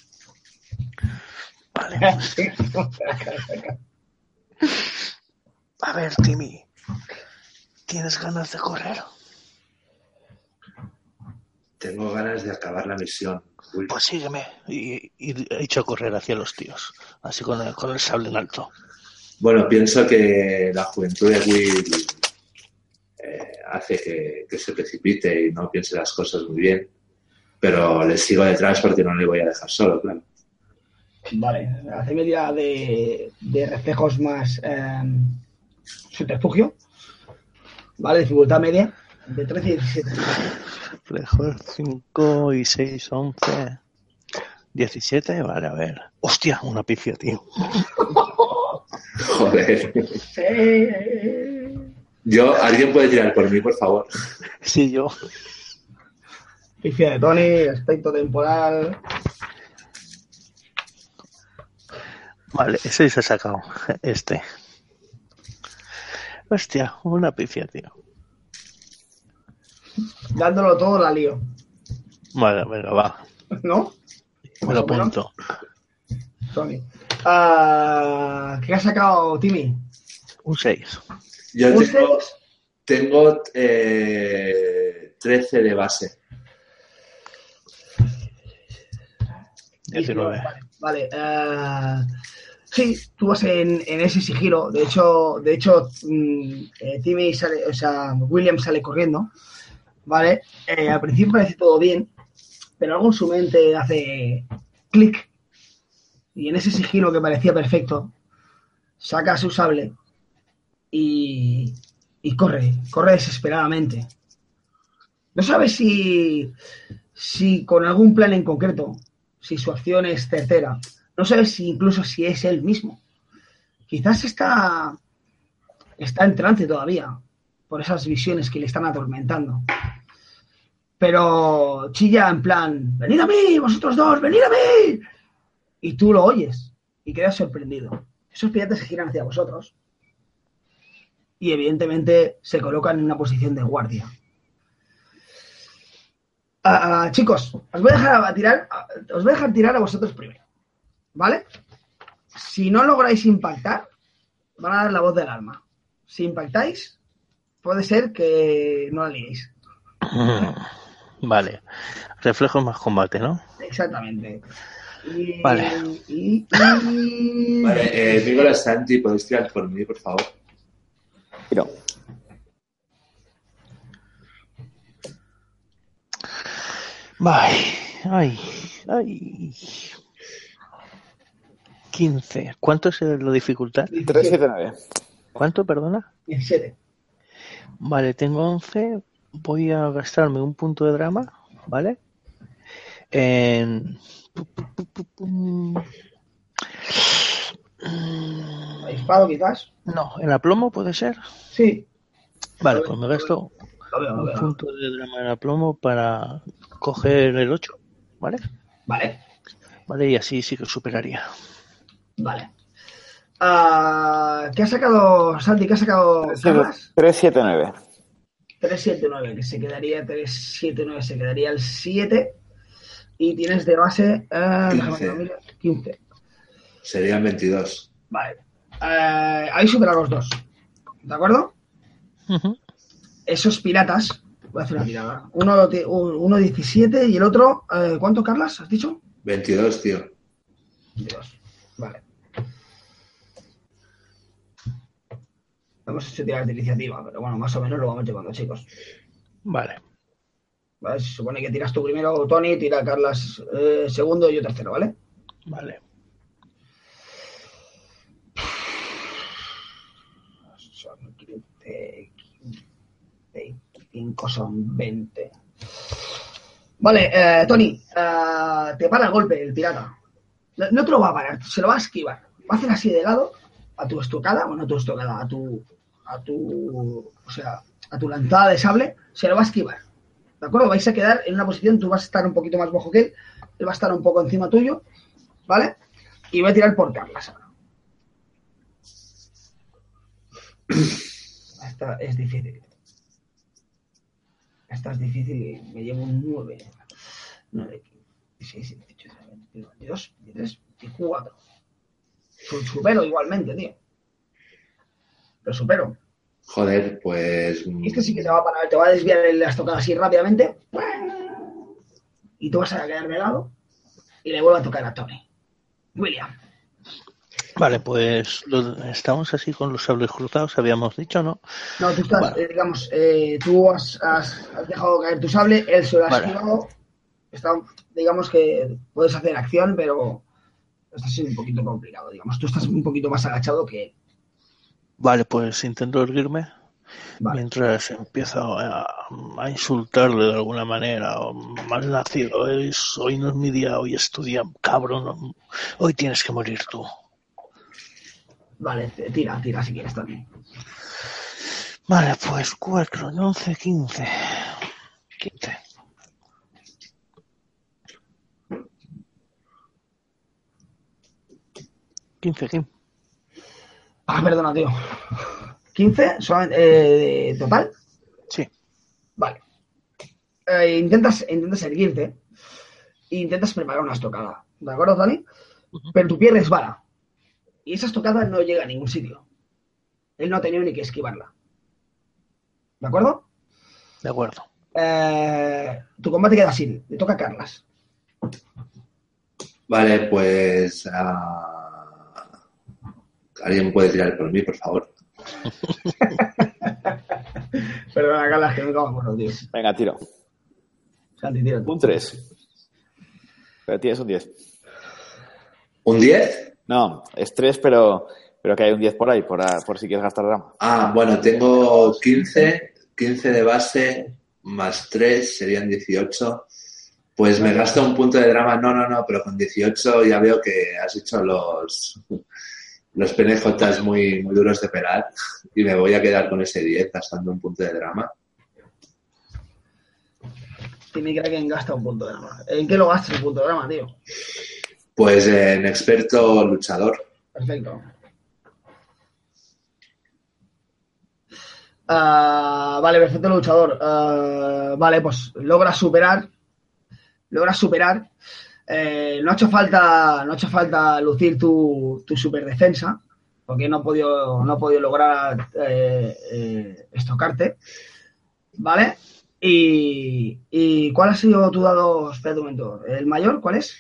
Vale. [laughs] A ver, Timmy. ¿Tienes ganas de correr? Tengo ganas de acabar la misión. Will. Pues sígueme. Y, y he hecho correr hacia los tíos. Así con el, con el sable en alto. Bueno, pienso que la juventud de Will eh, hace que, que se precipite y no piense las cosas muy bien. Pero le sigo detrás porque no le voy a dejar solo, claro. Vale, hace media de, de reflejos más eh, subterfugio. Vale, dificultad media. De 13 y 17. Reflejo 5 y 6, 11. 17, vale, a ver. Hostia, una pifia, tío. [laughs] Joder. Sí. Yo, ¿alguien puede tirar por mí, por favor? Sí, yo. Pifia de Tony, aspecto temporal. Vale, ese se ha sacado. Este. Hostia, una pifia, tío. Dándolo todo la lío. Vale, venga, va. ¿No? Me lo apunto. Tony. Ah, ¿Qué ha sacado Timmy? Un 6. Yo ¿Un tengo, seis? tengo eh, 13 de base. 19. Vale, eh, sí, tú vas en, en ese sigilo. De hecho, de hecho, mm, eh, Timmy sale, o sea, William sale corriendo. Vale, Eh, al principio parece todo bien, pero algo en su mente hace clic. Y en ese sigilo que parecía perfecto, saca su sable y, corre, corre desesperadamente. No sabe si, si con algún plan en concreto, si su acción es certera. No sabe si incluso si es él mismo. Quizás está, está en trance todavía por esas visiones que le están atormentando. Pero chilla en plan, venid a mí, vosotros dos, venid a mí. Y tú lo oyes y quedas sorprendido. Esos piratas se giran hacia vosotros y evidentemente se colocan en una posición de guardia. Ah, ah, chicos, os voy a dejar a tirar, os voy a dejar tirar a vosotros primero. ¿Vale? Si no lográis impactar, van a dar la voz del alma. Si impactáis, puede ser que no la liéis. [laughs] Vale. Reflejos más combate, ¿no? Exactamente. Vale. Vale, eh, Nicolás Santi, ¿podéis tirar por mí, por favor? Tiro. Ay, ay, ay. 15. ¿Cuánto es la dificultad? 379. ¿Cuánto, perdona? 17. Vale, tengo 11. Voy a gastarme un punto de drama, ¿vale? En... Mm, Avispado, quizás. No, en aplomo puede ser. Sí. Vale, pues me gasto un punto de drama en aplomo para coger el 8, ¿vale? Vale, Vale, y así sí que superaría. vale. Ah, ¿Qué ha sacado, Santi? ¿Qué ha sacado Carlas? 379. 379, que se quedaría 379, se quedaría el 7. Y tienes de base que 15. lo mire, 15. Serían 22. Vale. Eh, habéis superado los dos. ¿De acuerdo? Esos piratas. Voy a hacer una tirada. Uno, uno 17 y el otro. eh, ¿Cuánto, Carlas? ¿Has dicho? 22, tío. 22. Vale. Hemos hecho tirar de iniciativa, pero bueno, más o menos lo vamos llevando, chicos. Vale. ¿Vale? Se supone que tiras tú primero, Tony, tira Carlas eh, segundo y yo tercero, ¿vale? Vale. Son 15, 25 son 20. Vale, eh, Tony, eh, te para el golpe el pirata. No, no te lo va a parar, se lo va a esquivar. Va a hacer así de lado a tu estocada, bueno, a tu estocada, a tu, a tu, o sea, a tu lanzada de sable, se lo va a esquivar. ¿De acuerdo? Vais a quedar en una posición, tú vas a estar un poquito más bajo que él, él va a estar un poco encima tuyo, ¿vale? Y voy a tirar por Carlas ahora. [clears throat] Esta es difícil. Esta es difícil y me llevo un 9. 9, 16, 18, 19, 22, 23, 24. Su- Supero igualmente, tío. Lo supero. Joder, pues. Y este sí que te va a parar, te va a desviar en la estocada así rápidamente. Y tú vas a quedar de lado. Y le vuelvo a tocar a Tony. William. Vale, pues estamos así con los sables cruzados, habíamos dicho, ¿no? No, tú estás, Vale. eh, digamos, eh, tú has, has- has dejado caer tu sable, él se lo ha Vale. esquivado. Está, digamos que puedes hacer acción, pero está siendo un poquito complicado, digamos. Tú estás un poquito más agachado que él. Vale, pues intento erguirme Vale. mientras empiezo a, a insultarle de alguna manera. o, Mal nacido, es, hoy no es mi día, hoy estudia, cabrón. Hoy tienes que morir tú. Vale, tira, tira si quieres también. Vale, pues 4, 11, 15. 15. Quince, Kim. Ah, perdona, tío. 15, solamente, eh, total. Sí. Vale. Eh, intentas, intentas erguirte e intentas preparar una estocada. ¿De acuerdo, Tony? Pero tu pie resbala. Y esa estocada no llega a ningún sitio. Él no ha tenido ni que esquivarla. ¿De acuerdo? De acuerdo. Eh, tu combate queda así. Le toca a Carlas. Vale, pues. ah, ¿Alguien puede tirar por mí, por favor? [laughs] Perdona, Carlas, que me cago en bueno, tío. Venga, tiro. Santi, tira tú. Un 3. Pero tienes un 10. ¿Un 10? No, es 3, pero, pero que hay un 10 por ahí, por, por si quieres gastar drama. Ah, bueno, tengo 15, 15 de base, más 3 serían 18. Pues me gasto un punto de drama. No, no, no, pero con 18 ya veo que has hecho los, los PNJs muy, muy duros de pelar y me voy a quedar con ese 10 gastando un punto de drama. Timmy Kraken gasta un punto de drama. ¿En qué lo gastas el punto de drama, tío? Pues en experto luchador. Perfecto. Ah, vale, perfecto luchador. Ah, vale, pues logra superar logras superar. Eh, no ha hecho falta, no ha hecho falta lucir tu, tu super defensa, porque no ha podido, no ha podido lograr eh, eh, estocarte. ¿Vale? Y, y ¿cuál ha sido tu dado? Espera un momento. ¿El mayor cuál es?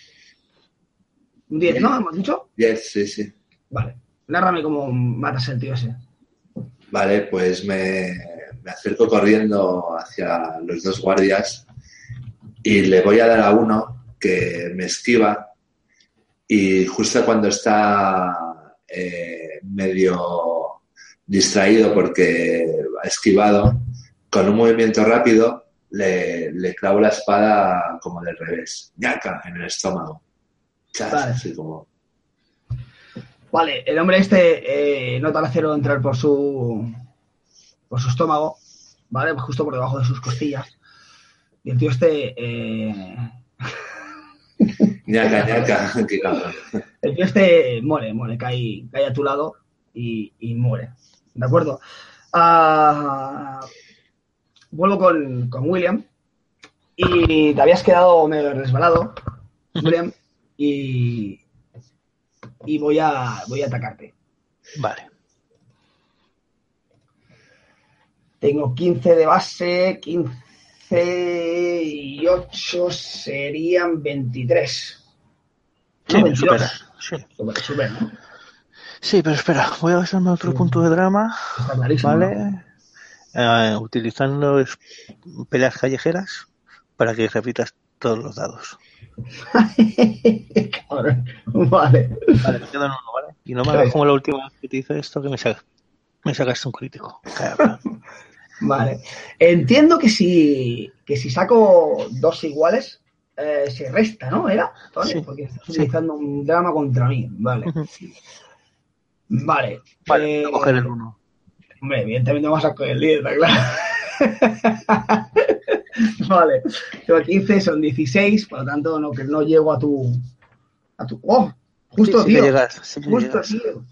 Un 10, ¿no? ¿Hemos dicho? 10, sí, sí. Vale. Nárrame cómo matas el tío ese. Vale, pues me, me acerco corriendo hacia los dos guardias y le voy a dar a uno que me esquiva y justo cuando está eh, medio distraído porque ha esquivado, con un movimiento rápido le, le clavo la espada como del revés, ñaca, en el estómago. Chas, Vale. así como... Vale, el hombre este eh, nota el acero entrar por su por su estómago, ¿vale? Justo por debajo de sus costillas. Y el tío este eh, ñaca, ñaca, [laughs] qué cabrón. el tío este muere, muere, cae, cae a tu lado y, y muere. ¿De acuerdo? Ah, vuelvo con, con William. Y te habías quedado medio resbalado, William, y, y voy a voy a atacarte. Vale. Tengo 15 de base, 15 y 8 serían 23. Sí, No, me 22. superas. Sí. Super, super, ¿no? Sí, pero espera, voy a gastarme otro Sí. punto de drama. ¿vale? Eh, utilizando peleas callejeras para que repitas todos los dados. [laughs] Cabrón. Vale. Vale, me quedan uno, ¿vale? Y no me hagas como la última vez que te hice esto, que me, me sacaste un crítico. Cabrón. [laughs] Vale. Entiendo que si, que si saco dos iguales, eh, se resta, ¿no? ¿Era? Sí, Porque estás sí. utilizando un drama contra mí. Vale. Vale. Vale, Eh, voy a coger el uno. Hombre, evidentemente vamos a coger el 10, está claro. [laughs] vale. Tengo 15, son 16, por lo tanto no, que no llego a tu. A tu. ¡Oh! Justo, Sí, sí que tío. llegas, Justo, llegas. tío.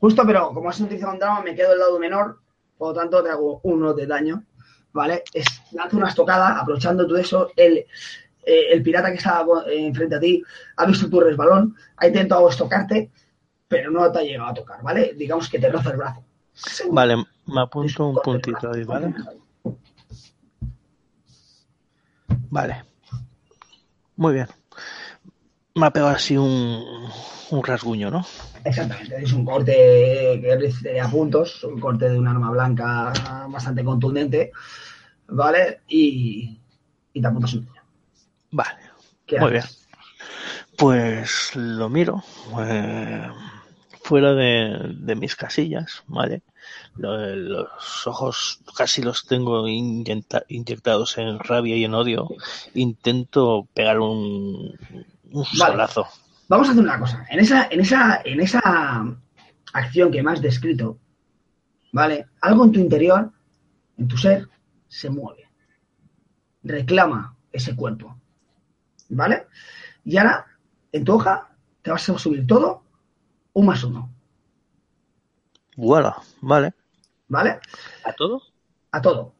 Justo, pero como has utilizado un drama, me quedo del lado menor, por lo tanto te hago uno de daño. ¿Vale? Es, lanzo una estocada, aprovechando todo eso, el, eh, el pirata que estaba eh, enfrente a ti ha visto tu resbalón, ha intentado estocarte, pero no te ha llegado a tocar, ¿vale? Digamos que te roza el brazo. Vale, me apunto un puntito ahí, ¿vale? Vale. Muy bien. Me ha pegado así un, un rasguño, ¿no? Exactamente, es un corte que a puntos, un corte de un arma blanca bastante contundente, ¿vale? Y, y te apuntas un. Vale. ¿Qué Muy haces? Pues lo miro eh, fuera de, de mis casillas, ¿vale? Lo- Los ojos casi los tengo inyecta- inyectados en rabia y en odio. Intento pegar un, un Vale. solazo. Vamos a hacer una cosa. En esa, en esa, en esa acción que me has descrito, ¿vale? Algo en tu interior, en tu ser, se mueve. Reclama ese cuerpo. ¿Vale? Y ahora, en tu hoja, te vas a subir todo un más uno. Voilà, vale. ¿Vale? ¿A todo? A todo.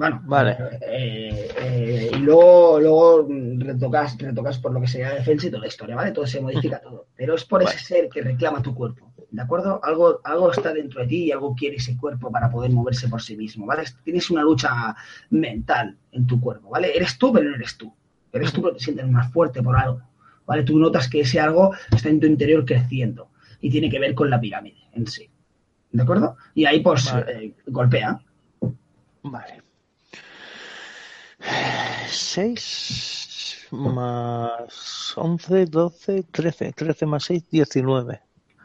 Bueno, Vale. eh, eh, y luego, luego retocas, retocas por lo que sea defensa y toda la historia, ¿vale? Todo se modifica todo. Pero es por Vale. ese ser que reclama tu cuerpo, ¿de acuerdo? Algo, algo está dentro de ti y algo quiere ese cuerpo para poder moverse por sí mismo, ¿vale? Tienes una lucha mental en tu cuerpo, ¿vale? Eres tú, pero no eres tú. Eres tú, pero te sientes más fuerte por algo, ¿vale? Tú notas que ese algo está en tu interior creciendo y tiene que ver con la pirámide en sí, ¿de acuerdo? Y ahí, pues, Vale. eh, golpea. Vale. 6 más 11, 12, 13. 13 más 6, 19.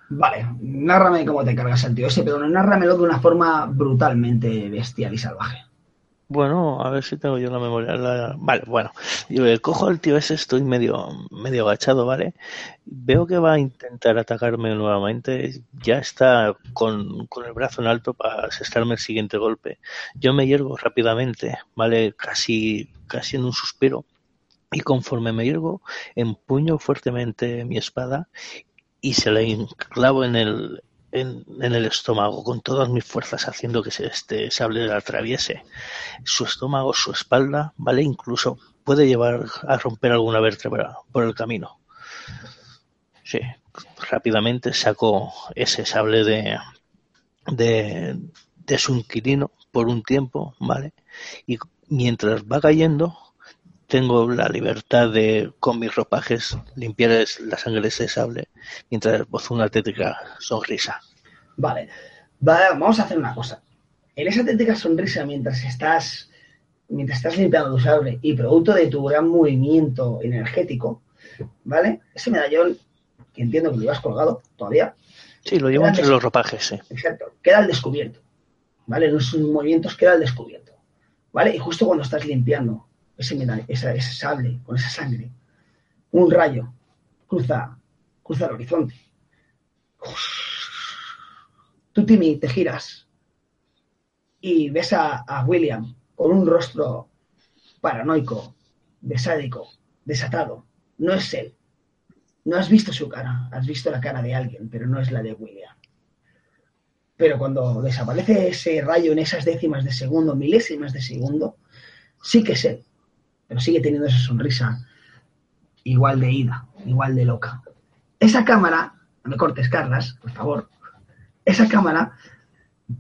Vale, nárrame cómo te cargas al tío ese, pero nárramelo de una forma brutalmente bestial y salvaje. Bueno, a ver si tengo yo la memoria. la- Vale, bueno. Yo eh, cojo al tío ese, estoy medio, medio agachado, ¿vale? Veo que va a intentar atacarme nuevamente. Ya está con, con el brazo en alto para asestarme el siguiente golpe. Yo me hiergo rápidamente, ¿vale? Casi, casi en un suspiro. Y conforme me hiergo, empuño fuertemente mi espada y se la enclavo en el, en, el estómago con todas mis fuerzas, haciendo que este sable le atraviese su estómago, su espalda, ¿vale? Incluso puede llevar a romper alguna vértebra por el camino. Sí, rápidamente saco ese sable de, de, de su inquilino por un tiempo, ¿vale? Y mientras va cayendo, tengo la libertad de, con mis ropajes, limpiar la sangre de ese sable mientras esbozo una tétrica sonrisa. Vale. Va- vamos a hacer una cosa. En esa tétrica sonrisa mientras estás mientras estás limpiando tu sable y producto de tu gran movimiento energético, ¿vale? Ese medallón, que entiendo que lo llevas colgado todavía, Sí, lo llevo entre los ropajes, sí. exacto, queda al descubierto, ¿vale? En sus movimientos queda al descubierto, ¿vale? Y justo cuando estás limpiando ese, esa- sable con esa sangre, un rayo cruza, cruza el horizonte. Tú, Timmy, te giras y ves a, a William con un rostro paranoico, desádico, desatado. No es él. No has visto su cara, has visto la cara de alguien, pero no es la de William. Pero cuando desaparece ese rayo en esas décimas de segundo, milésimas de segundo, sí que es él. Pero sigue teniendo esa sonrisa igual de ida, igual de loca. Esa cámara, no me cortes, Carlas, por favor. Esa cámara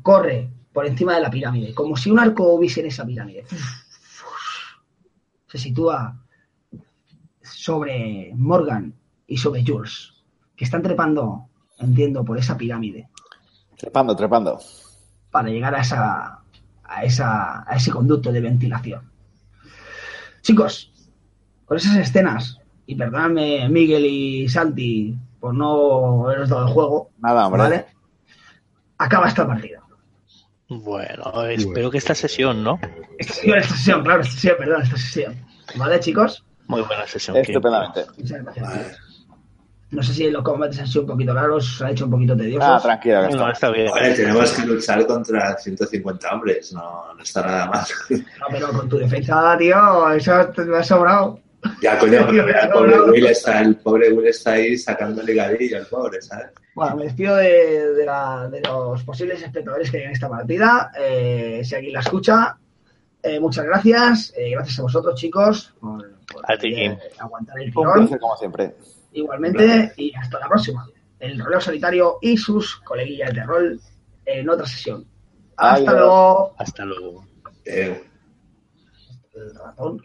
corre por encima de la pirámide, como si un arco hubiese en esa pirámide. Se sitúa sobre Morgan y sobre Jules, que están trepando, entiendo, por esa pirámide Trepando, trepando. para llegar a, esa, a, esa, a ese conducto de ventilación. Chicos, con esas escenas, y perdonadme Miguel y Santi por no haberos dado el juego, Nada, hombre. ¿vale? Acaba esta partida. Bueno, espero que esta sesión, ¿no? Esta sesión, esta sesión, claro, esta sesión, perdón, esta sesión. ¿Vale, chicos? Muy buena sesión. Estupendamente. Muchas gracias. Vale. No sé si los combates han sido un poquito largos, se ha hecho un poquito tediosos. Ah, tranquila, Kim. No, está bien. Vale, tenemos que luchar contra 150 hombres, no, no está nada mal. [laughs] No, pero con tu defensa, tío, eso te me ha sobrado. Ya, coño, [laughs] el pobre Will está, el pobre Will está ahí sacando ligadillo, el pobre, ¿sabes? Bueno, me despido de, de la- de los posibles espectadores que hay en esta partida. Eh, si alguien la escucha, eh, muchas gracias. Eh, gracias a vosotros, chicos, por, por, A ti, eh, aguantar el Un tirón. placer, como siempre. Igualmente, y hasta la próxima. El roleo solitario y sus coleguillas de rol en otra sesión. Hasta Adiós. luego. Hasta luego. Eh, El ratón.